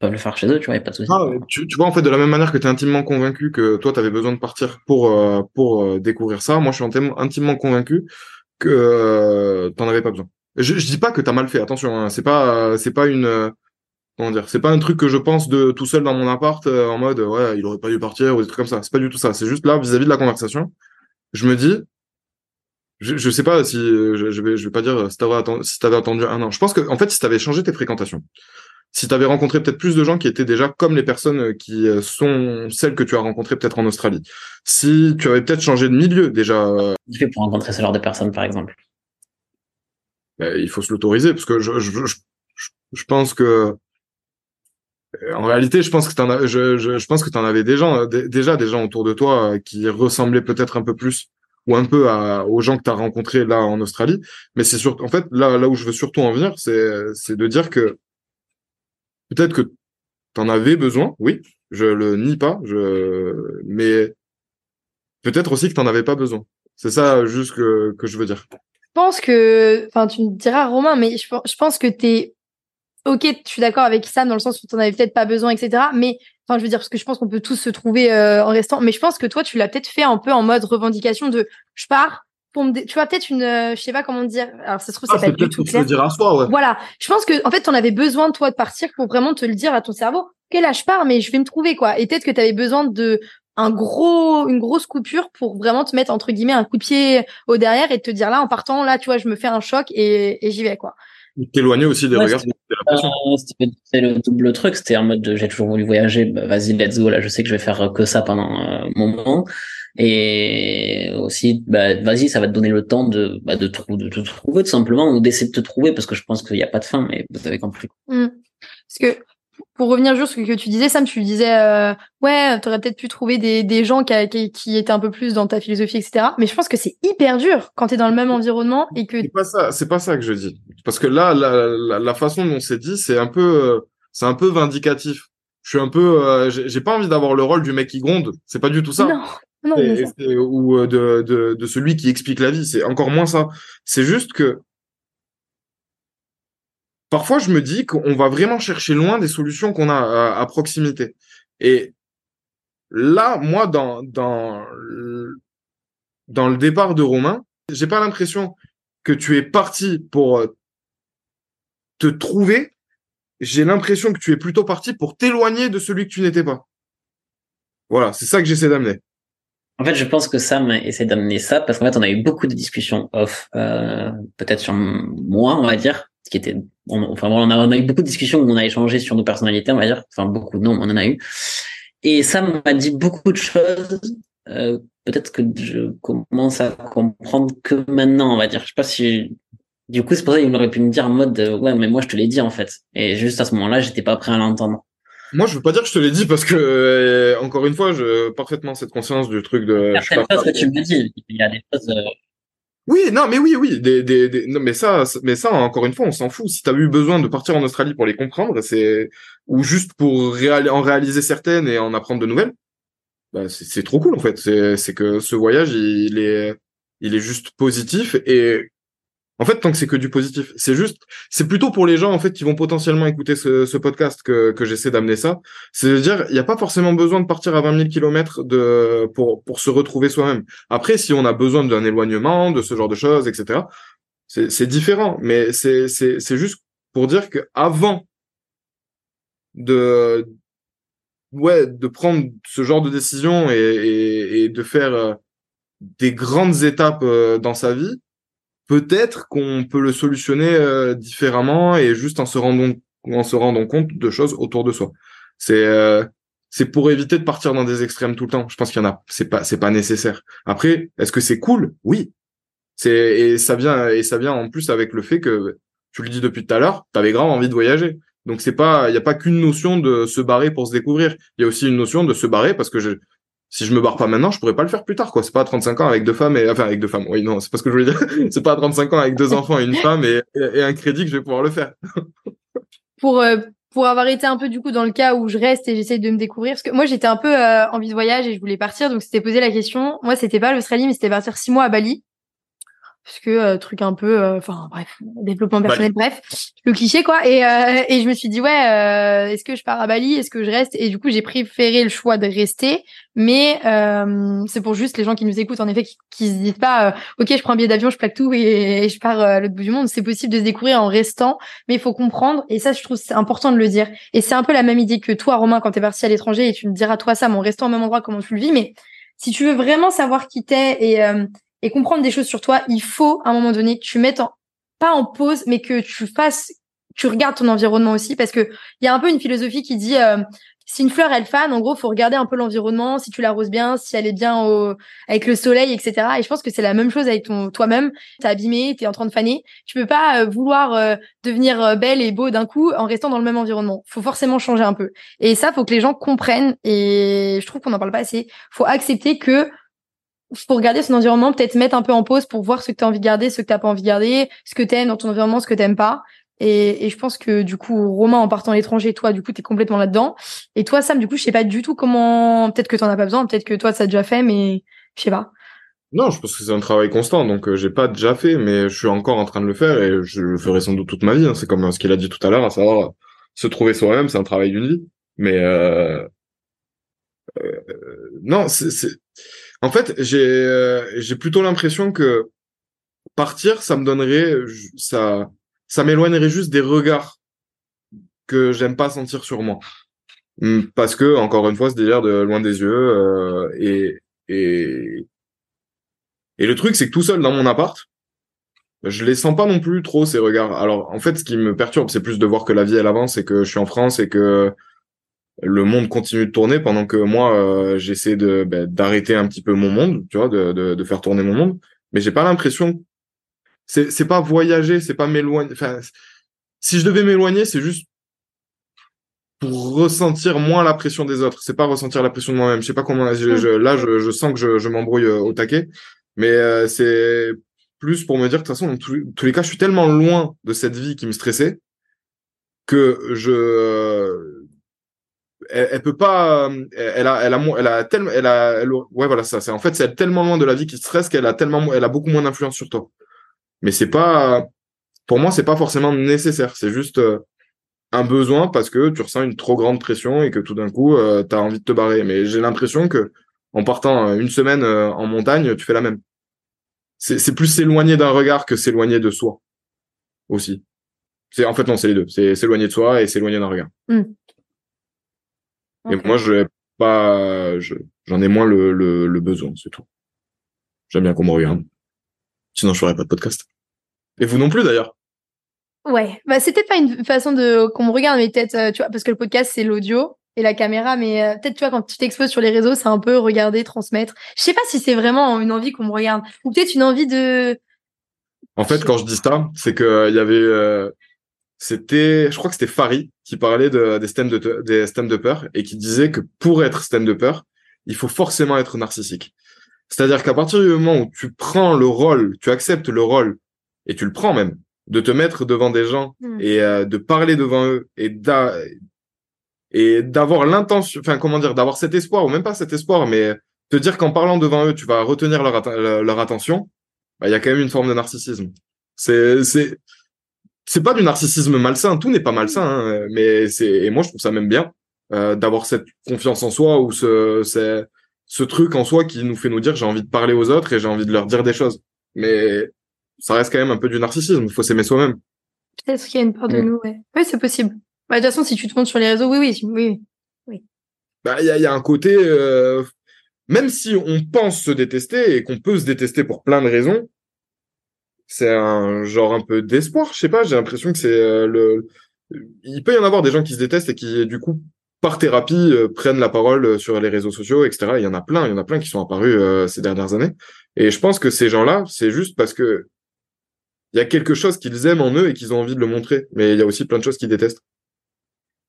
peuvent le faire chez eux, tu vois, y a pas de souci. Ah, tu, tu, vois, en fait, de la même manière que tu es intimement convaincu que toi, tu avais besoin de partir pour, euh, pour euh, découvrir ça, moi, je suis intimement convaincu que euh, t'en avais pas besoin. Je, je dis pas que t'as mal fait, attention, hein, c'est pas, c'est pas une, comment dire, c'est pas un truc que je pense de tout seul dans mon appart en mode, ouais, il aurait pas dû partir ou des trucs comme ça. C'est pas du tout ça. C'est juste là, vis-à-vis de la conversation, je me dis, je, je sais pas si, je, je vais, je vais pas dire si t'avais si t'avais attendu un an. Je pense que, en fait, si t'avais changé tes fréquentations, si tu avais rencontré peut-être plus de gens qui étaient déjà comme les personnes euh, qui euh, sont celles que tu as rencontrées peut-être en Australie, si tu avais peut-être changé de milieu déjà. Euh, tu fais pour rencontrer ce genre de personnes, par exemple ben, Il faut se l'autoriser parce que je, je, je, je, pense que en réalité, je pense que t'en as, je, je, je, pense que tu en avais des gens, déjà des gens autour de toi qui ressemblaient peut-être un peu plus ou un peu à, aux gens que tu as rencontrés là en Australie. Mais c'est surtout, en fait, là, là où je veux surtout en venir, c'est de dire que peut-être que tu en avais besoin, oui, je le nie pas, mais peut-être aussi que tu n'en avais pas besoin. C'est ça juste que, que je veux dire. Je pense que, enfin, tu me diras Romain, mais je, je pense que tu es ok, je suis d'accord avec Sam dans le sens où tu n'en avais peut-être pas besoin, etc. Mais enfin, je veux dire parce que je pense qu'on peut tous se trouver euh, en restant. Mais je pense que toi, tu l'as peut-être fait un peu en mode revendication de je pars, tu vois peut-être une euh, je sais pas comment dire. Alors ça se trouve c'est ah, tout clair. dire à soi, ouais. voilà. Je pense que en fait tu en avais besoin toi de partir pour vraiment te le dire à ton cerveau. Quel âge je pars mais je vais me trouver quoi. Et peut-être que tu avais besoin de un gros une grosse coupure pour vraiment te mettre entre guillemets un coup de pied au derrière et te dire là en partant là tu vois je me fais un choc et, et j'y vais quoi. T'éloigner aussi des regards. c'était le double truc. C'était en mode j'ai toujours voulu voyager bah, vas-y let's go là je sais que je vais faire que ça pendant un moment et aussi bah, vas-y ça va te donner le temps de bah, de, de te trouver tout simplement ou d'essayer de te trouver parce que je pense qu'il n'y a pas de fin mais vous avez compris mmh. parce que pour revenir juste ce que tu disais Sam tu disais euh, ouais t'aurais peut-être pu trouver des, des gens qui, qui, étaient un peu plus dans ta philosophie etc mais je pense que c'est hyper dur quand t'es dans le même environnement et que c'est pas ça c'est pas ça que je dis parce que là la, la, la façon dont c'est dit c'est un peu c'est un peu vindicatif je suis un peu, euh, j'ai pas envie d'avoir le rôle du mec qui gronde. C'est pas du tout ça. Non, non, mais ça- ou euh, de, de, de celui qui explique la vie. C'est encore moins ça. C'est juste que parfois je me dis qu'on va vraiment chercher loin des solutions qu'on a à, à proximité. Et là, moi, dans, dans, le- dans le départ de Romain, j'ai pas l'impression que tu es parti pour euh, te trouver. J'ai l'impression que tu es plutôt parti pour t'éloigner de celui que tu n'étais pas. Voilà, c'est ça que j'essaie d'amener. En fait, je pense que Sam essaie d'amener ça parce qu'en fait, on a eu beaucoup de discussions off, euh, peut-être sur moi, on va dire, qui était, on- enfin, on a, on a eu beaucoup de discussions où on a échangé sur nos personnalités, on va dire, enfin beaucoup, non, on en a eu. Et Sam m'a dit beaucoup de choses. Euh, peut-être que je commence à comprendre que maintenant, on va dire. Je sais pas si, du coup, c'est pour ça qu'il aurait pu me dire en mode, ouais, mais moi, je te l'ai dit en fait. Et juste à ce moment-là, j'étais pas prêt à l'entendre. Moi, je veux pas dire que je te l'ai dit parce que, euh, encore une fois, je parfaitement cette conscience du truc de. choses que tu me dis, il y a des choses. euh, Oui, non, mais oui, oui, des, des, des- non, mais ça, mais ça, encore une fois, on s'en fout. Si t'as eu besoin de partir en Australie pour les comprendre, c'est ou juste pour réal- en réaliser certaines et en apprendre de nouvelles, bah, c'est trop cool en fait. C'est c'est que ce voyage, il est, il est juste positif et en fait, tant que c'est que du positif, c'est juste, c'est plutôt pour les gens en fait qui vont potentiellement écouter ce, podcast que que j'essaie d'amener ça. C'est-à-dire, il n'y a pas forcément besoin de partir à 20 000 kilomètres de pour pour se retrouver soi-même. Après, si on a besoin d'un éloignement, de ce genre de choses, etc., c'est c'est différent. Mais c'est c'est c'est juste pour dire que avant de ouais de prendre ce genre de décision et et, et de faire euh, des grandes étapes euh, dans sa vie, peut-être qu'on peut le solutionner euh, différemment et juste en se rendant en se rendant compte de choses autour de soi. C'est euh, c'est pour éviter de partir dans des extrêmes tout le temps. Je pense qu'il y en a. C'est pas c'est pas nécessaire. Après, est-ce que c'est cool? Oui. C'est et ça vient et ça vient en plus avec le fait que tu le dis depuis tout à l'heure, t'avais grave envie de voyager. Donc c'est pas il y a pas qu'une notion de se barrer pour se découvrir. Il y a aussi une notion de se barrer parce que je si je me barre pas maintenant, je pourrais pas le faire plus tard quoi. C'est pas à 35 ans avec deux femmes et enfin avec deux femmes. Oui, non, c'est pas ce que je voulais dire. c'est pas à 35 ans avec deux enfants et une femme et, un crédit que je vais pouvoir le faire. pour euh, pour avoir été un peu du coup dans le cas où je reste et j'essaye de me découvrir parce que moi j'étais un peu euh, envie de voyage et je voulais partir donc c'était posé la question moi c'était pas l'Australie mais c'était partir six mois à Bali parce que euh, truc un peu euh, enfin bref développement personnel bref le cliché quoi. Et euh, et je me suis dit ouais euh, est-ce que je pars à Bali? Est-ce que je reste? Et du coup j'ai préféré le choix de rester. Mais euh, c'est pour juste les gens qui nous écoutent en effet qui, qui se disent pas euh, ok je prends un billet d'avion je plaque tout et, et je pars à l'autre bout du monde. C'est possible de se découvrir en restant mais il faut comprendre et ça je trouve c'est important de le dire. Et c'est un peu la même idée que toi Romain quand t'es parti à l'étranger et tu me diras toi ça mais en restant au même endroit comment tu le vis. Mais si tu veux vraiment savoir qui t'es et euh, et comprendre des choses sur toi, il faut à un moment donné que tu mettes en, pas en pause, mais que tu fasses, tu regardes ton environnement aussi, parce que il y a un peu une philosophie qui dit euh, si une fleur elle fane, en gros, faut regarder un peu l'environnement, si tu l'arroses bien, si elle est bien au, avec le soleil, etc. Et je pense que c'est la même chose avec ton toi-même. T'es abîmé, t'es en train de faner. Tu peux pas euh, vouloir euh, devenir euh, belle et beau d'un coup en restant dans le même environnement. Faut forcément changer un peu. Et ça, faut que les gens comprennent. Et je trouve qu'on en parle pas assez. Faut accepter que faut regarder son environnement, peut-être mettre un peu en pause pour voir ce que tu as envie de garder, ce que tu pas envie de garder, ce que tu aimes dans ton environnement, ce que t'aimes pas. Et, et je pense que du coup, Romain, en partant à l'étranger, toi, du coup, tu es complètement là-dedans. Et toi, Sam, du coup, je sais pas du tout comment. Peut-être que t'en as pas besoin, peut-être que toi, ça a déjà fait, mais je sais pas. Non, je pense que c'est un travail constant, donc euh, j'ai pas déjà fait, mais je suis encore en train de le faire et je le ferai sans doute toute ma vie. hein. C'est comme euh, ce qu'il a dit tout à l'heure, à savoir se trouver soi-même, c'est un travail d'une vie. Mais euh, euh, non, c'est... en fait, j'ai euh, j'ai plutôt l'impression que partir, ça me donnerait, ça ça m'éloignerait juste des regards que j'aime pas sentir sur moi, Hum, parce que encore une fois, ce délire de loin des yeux euh, et et et le truc, c'est que tout seul dans mon appart, je les sens pas non plus trop ces regards. Alors en fait, ce qui me perturbe, c'est plus de voir que la vie elle avance et que je suis en France et que le monde continue de tourner pendant que moi euh, j'essaie de ben, d'arrêter un petit peu mon monde, tu vois, de, de, de faire tourner mon monde. Mais j'ai pas l'impression. C'est c'est pas voyager, c'est pas m'éloigner. Enfin, si je devais m'éloigner, c'est juste pour ressentir moins la pression des autres. C'est pas ressentir la pression de moi-même. Je sais pas comment. Je, je, là, je, je sens que je, je m'embrouille euh, au taquet, mais euh, c'est plus pour me dire que de toute façon, dans tous, tous les cas, je suis tellement loin de cette vie qui me stressait que je elle, elle peut pas, euh, elle a, elle a, elle a tellement, elle a, elle- ouais, voilà, ça, c'est en fait, c'est tellement loin de la vie qui stresse qu'elle a tellement, elle a beaucoup moins d'influence sur toi. Mais c'est pas, pour moi, c'est pas forcément nécessaire. C'est juste euh, un besoin parce que tu ressens une trop grande pression et que tout d'un coup, euh, t'as envie de te barrer. Mais j'ai l'impression que en partant euh, une semaine en montagne, tu fais la même. C'est, plus s'éloigner d'un regard que s'éloigner de soi aussi. C'est en fait non, c'est les deux. C'est s'éloigner de soi et s'éloigner d'un regard. Et moi, je pas, je, j'en ai moins le, le, le besoin, c'est tout. J'aime bien qu'on me regarde. Sinon, je ferais pas de podcast. Et vous non plus, d'ailleurs. Ouais, bah c'est peut-être pas une façon de qu'on me regarde, mais peut-être euh, tu vois parce que le podcast c'est l'audio et la caméra, mais euh, peut-être tu vois quand tu t'exposes sur les réseaux, c'est un peu regarder, transmettre. Je sais pas si c'est vraiment une envie qu'on me regarde ou peut-être une envie de. En fait, quand je dis ça, c'est que euh, il y avait, euh, c'était, je crois que c'était Farid qui parlait de, des stand de, des stand-uppers et qui disait que pour être stand-upper, il faut forcément être narcissique. C'est-à-dire qu'à partir du moment où tu prends le rôle, tu acceptes le rôle et tu le prends même, de te mettre devant des gens Hmm. et euh, de parler devant eux et d'a- et d'avoir l'intention, enfin comment dire, d'avoir cet espoir ou même pas cet espoir, mais te dire qu'en parlant devant eux, tu vas retenir leur leur attention, bah, il y a quand même une forme de narcissisme. C'est c'est c'est pas du narcissisme malsain, tout n'est pas malsain, hein, mais c'est et moi je trouve ça même bien euh, d'avoir cette confiance en soi ou ce c'est ce truc en soi qui nous fait nous dire j'ai envie de parler aux autres et j'ai envie de leur dire des choses. Mais ça reste quand même un peu du narcissisme, il faut s'aimer soi-même. Peut-être qu'il y a une part de Mm. nous, ouais. Oui, c'est possible. Bah, de toute façon, si tu te montres sur les réseaux, oui, oui, oui. oui. bah il y a, y a un côté euh, même si on pense se détester et qu'on peut se détester pour plein de raisons c'est un genre un peu d'espoir je sais pas j'ai l'impression que c'est euh, le il peut y en avoir des gens qui se détestent et qui du coup par thérapie euh, prennent la parole euh, sur les réseaux sociaux etc il y en a plein il y en a plein qui sont apparus ces dernières années. Et je pense que ces gens là c'est juste parce que il y a quelque chose qu'ils aiment en eux et qu'ils ont envie de le montrer. Mais il y a aussi plein de choses qu'ils détestent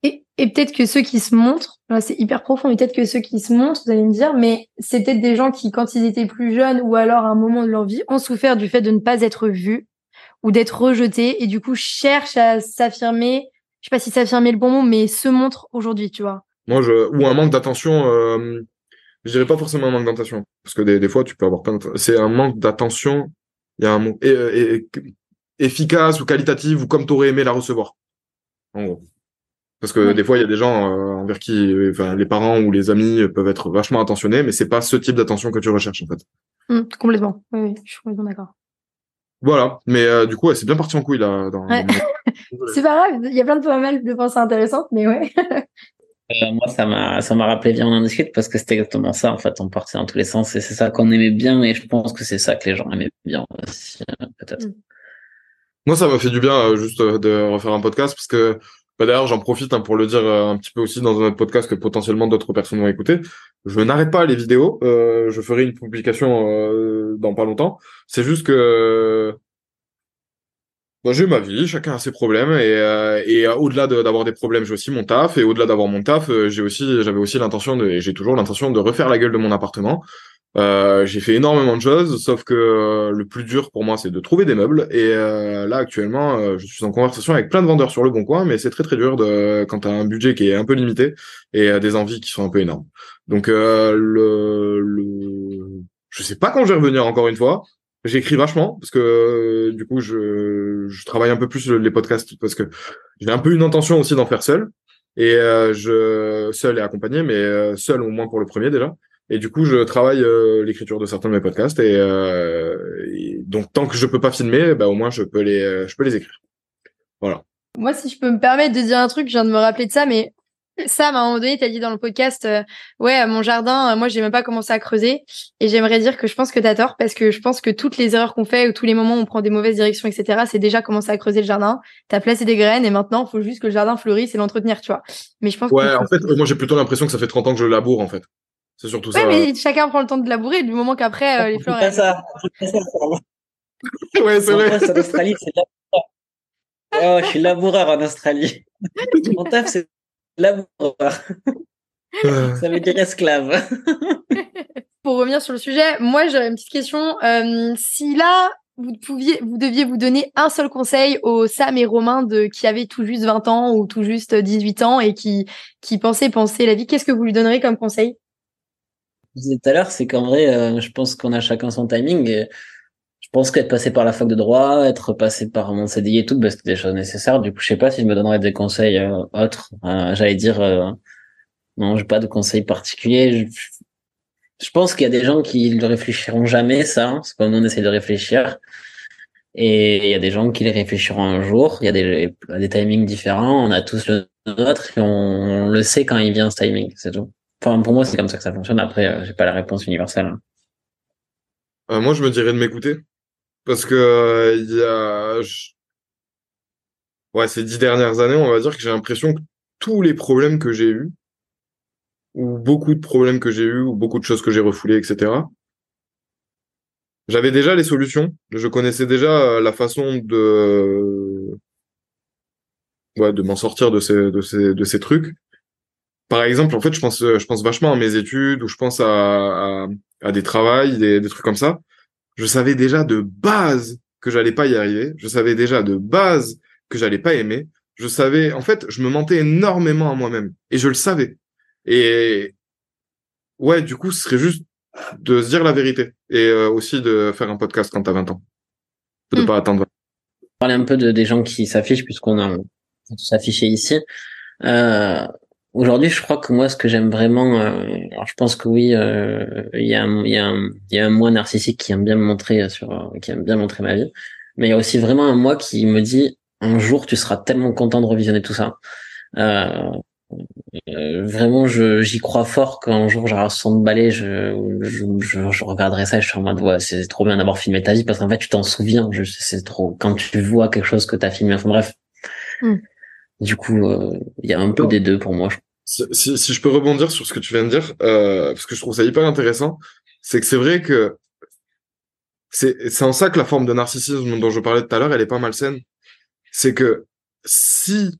Et, peut-être que ceux qui se montrent, là, c'est hyper profond, mais peut-être que ceux qui se montrent, vous allez me dire, mais c'est peut-être des gens qui, quand ils étaient plus jeunes ou alors à un moment de leur vie, ont souffert du fait de ne pas être vus ou d'être rejetés et du coup cherchent à s'affirmer, je sais pas si s'affirmer le bon mot, mais se montrent aujourd'hui, tu vois. Moi, je ou un manque d'attention. Euh, je dirais pas forcément un manque d'attention, parce que des, fois, tu peux avoir plein. C'est un manque d'attention. Il y a un mot efficace ou qualitative ou comme t'aurais aimé la recevoir. En gros. Parce que Ouais. des fois, il y a des gens euh, envers qui, euh, enfin, les parents ou les amis peuvent être vachement attentionnés, mais c'est pas ce type d'attention que tu recherches en fait. Hum, complètement. Oui, oui, je suis complètement d'accord. Voilà. Mais euh, du coup, ouais, c'est bien parti en couille là. Dans, Ouais. C'est pas grave, il y a plein de pas mal de pensées intéressantes, mais ouais. Euh, moi, ça m'a, ça m'a rappelé bien on en discute parce que c'était exactement ça. En fait, on partait dans tous les sens et c'est ça qu'on aimait bien et je pense que c'est ça que les gens aimaient bien aussi, euh, peut-être. Moi, ça m'a fait du bien euh, juste euh, de refaire un podcast parce que bah, d'ailleurs, j'en profite hein, pour le dire euh, un petit peu aussi dans un autre podcast que potentiellement d'autres personnes vont écouter. Je n'arrête pas les vidéos. euh, je ferai une publication euh, dans pas longtemps. C'est juste que bah, j'ai ma vie, chacun a ses problèmes et, et au-delà de- d'avoir des problèmes, j'ai aussi mon taf et au-delà d'avoir mon taf, j'ai aussi j'avais aussi l'intention de j'ai toujours l'intention de refaire la gueule de mon appartement. Euh, j'ai fait énormément de choses, sauf que euh, le plus dur pour moi, c'est de trouver des meubles. Et euh, là, actuellement, euh, je suis en conversation avec plein de vendeurs sur le bon coin, mais c'est très très dur de, quand tu as un budget qui est un peu limité et euh, des envies qui sont un peu énormes. Donc, euh, le, le, je sais pas quand je vais revenir encore une fois. J'écris vachement parce que du coup, je, je travaille un peu plus les podcasts parce que j'ai un peu une intention aussi d'en faire seul. Et je seul et accompagné, mais seul au moins pour le premier déjà. Et du coup, je travaille euh, l'écriture de certains de mes podcasts. Et, euh, et donc, tant que je peux pas filmer, bah, au moins, je peux les, euh, je peux les écrire. Voilà. Moi, si je peux me permettre de dire un truc, je viens de me rappeler de ça, mais Sam, à un moment donné, t'as dit dans le podcast, euh, ouais, mon jardin, euh, moi, j'ai même pas commencé à creuser. Et j'aimerais dire que je pense que t'as tort, parce que je pense que toutes les erreurs qu'on fait ou tous les moments où on prend des mauvaises directions, etc., c'est déjà commencer à creuser le jardin. T'as placé des graines et maintenant, il faut juste que le jardin fleurisse et l'entretenir, tu vois. Mais je pense Ouais, en fait, moi, j'ai plutôt l'impression que ça fait 30 ans que je laboure, en fait. C'est surtout Ouais, ça. mais chacun prend le temps de labourer du moment qu'après, euh, les C'est fleurs. pas elles- ça. C'est pas ça, ouais, c'est vrai. en Australie, c'est laboureur. Oh, je suis laboureur en Australie. Mon taf, c'est laboureur. Ça veut dire esclave. Pour revenir sur le sujet, moi, j'aurais une petite question. Euh, si là, vous pouviez, vous deviez vous donner un seul conseil aux Sam et Romain de qui avaient tout juste 20 ans ou tout juste 18 ans et qui qui pensaient penser la vie, qu'est-ce que vous lui donneriez comme conseil? Disais tout à l'heure, c'est qu'en vrai, euh, je pense qu'on a chacun son timing. Je pense qu'être passé par la fac de droit, être passé par mon CDI et tout, bah, c'était des choses nécessaires. Du coup, je sais pas si je me donnerais des conseils euh, autres. Euh, J'allais dire, euh, non, j'ai pas de conseils particuliers. Je, je pense qu'il y a des gens qui ne réfléchiront jamais ça, hein, c'est comme on essaie de réfléchir. Et il y a des gens qui les réfléchiront un jour. Il y a des, des timings différents. On a tous le nôtre et on, le sait quand il vient ce timing, c'est tout. Enfin, pour moi, c'est comme ça que ça fonctionne. Après, euh, j'ai pas la réponse universelle. hein. Euh, moi, je me dirais de m'écouter. Parce que euh, il y a... je- Ouais, ces dix dernières années, on va dire que j'ai l'impression que tous les problèmes que j'ai eus, ou beaucoup de problèmes que j'ai eus, ou beaucoup de choses que j'ai refoulées, etc., j'avais déjà les solutions. Je connaissais déjà euh, la façon de... Ouais, de m'en sortir de ces, de ces, de ces trucs. Par exemple, en fait, je pense, je pense vachement à mes études, ou je pense à, à, à des travails, des, des trucs comme ça je savais déjà de base que j'allais pas y arriver. Je savais déjà de base que j'allais pas aimer. Je savais, en fait, je me mentais énormément à moi-même et je le savais. Et ouais, du coup, ce serait juste de se dire la vérité et euh, aussi de faire un podcast quand t'as 20 ans. De Mm. pas attendre. parler un peu de, des gens qui s'affichent puisqu'on a on a tous affiché ici. Euh, Aujourd'hui, je crois que moi, ce que j'aime vraiment, euh, alors je pense que oui, euh, il y a, un- y y a un moi narcissique qui aime bien me montrer sur, euh, qui aime bien montrer ma vie, mais il y a aussi vraiment un moi qui me dit un jour tu seras tellement content de revisionner tout ça. Euh, euh, vraiment, j'y crois fort qu'un jour j'aurai 60 balais, je, je, je, je regarderai ça et je suis en mode ouais, c'est trop bien d'avoir filmé ta vie parce qu'en fait tu t'en souviens, c'est trop quand tu vois quelque chose que t'as filmé. Enfin bref. Hmm. Du coup, euh, il y a un peu des deux pour moi. Si, si, si je peux rebondir sur ce que tu viens de dire, euh, parce que je trouve ça hyper intéressant, c'est que c'est vrai que c'est c'est en ça que la forme de narcissisme dont je parlais tout à l'heure, elle est pas malsaine. C'est que si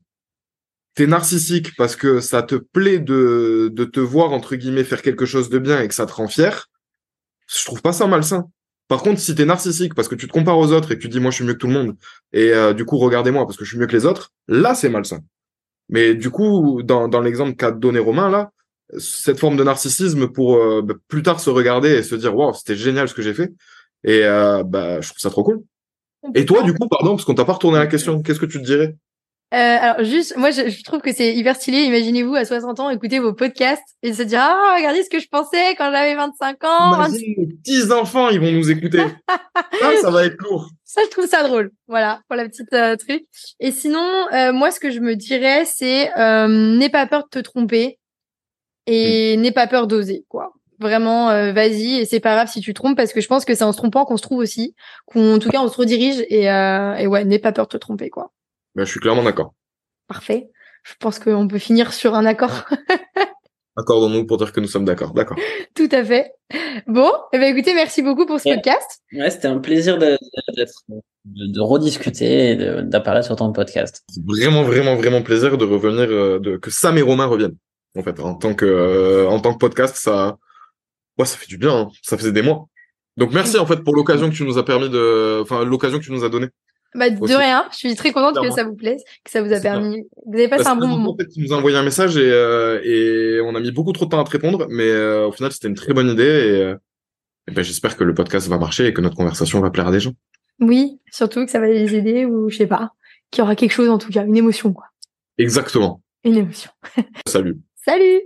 t'es narcissique parce que ça te plaît de, de te voir, entre guillemets, faire quelque chose de bien et que ça te rend fier, je trouve pas ça malsain. Par contre, si t'es narcissique parce que tu te compares aux autres et que tu dis moi je suis mieux que tout le monde et euh, du coup regardez-moi parce que je suis mieux que les autres, là c'est malsain. Mais du coup, dans, dans l'exemple qu'a donné Romain là, cette forme de narcissisme pour euh, bah, plus tard se regarder et se dire waouh c'était génial ce que j'ai fait et euh, bah je trouve ça trop cool. Et toi du coup pardon parce qu'on t'a pas retourné la question, qu'est-ce que tu te dirais? Euh, alors juste, moi je, je trouve que c'est hyper stylé. Imaginez-vous à 60 ans écouter vos podcasts et se dire ah regardez ce que je pensais quand j'avais 25 ans. 26 Imagine nos petits enfants ils vont nous écouter. ça ça va être lourd. Ça, je trouve ça drôle. Voilà, pour la petite euh, truc. Et sinon, euh, moi, ce que je me dirais, c'est euh, n'aie pas peur de te tromper et n'aie pas peur d'oser, quoi. Vraiment, euh, vas-y, et c'est pas grave si tu trompes, parce que je pense que c'est en se trompant qu'on se trouve aussi, qu'on, en tout cas, on se redirige, et, euh, et ouais, n'aie pas peur de te tromper, quoi. Ben, je suis clairement d'accord. Parfait. Je pense qu'on peut finir sur un accord. Accordons-nous pour dire que nous sommes d'accord. D'accord. tout à fait. Bon, eh ben, écoutez, merci beaucoup pour ce Ouais. podcast. Ouais, c'était un plaisir de, de, d'être- de, de rediscuter et d'apparaître sur ton podcast. C'est vraiment, vraiment, vraiment plaisir de revenir, euh, de, que Sam et Romain reviennent. En fait, en tant que, euh, en tant que podcast, ça, ouais, ça fait du bien, hein. Ça faisait des mois. Donc merci, en fait, pour l'occasion que tu nous as permis de, enfin, l'occasion que tu nous as donnée. Bah, de Aussi. rien. Je suis très contente que ça vous plaise, que ça vous a permis. Vous avez passé un bon en moment. fait, tu nous as envoyé un message et, euh, et on a mis beaucoup trop de temps à te répondre, mais euh, au final, c'était une très bonne idée et, euh, et ben, j'espère que le podcast va marcher et que notre conversation va plaire à des gens. Oui, surtout que ça va les aider ou je sais pas, qu'il y aura quelque chose en tout cas, une émotion quoi. Exactement. Une émotion. Salut. Salut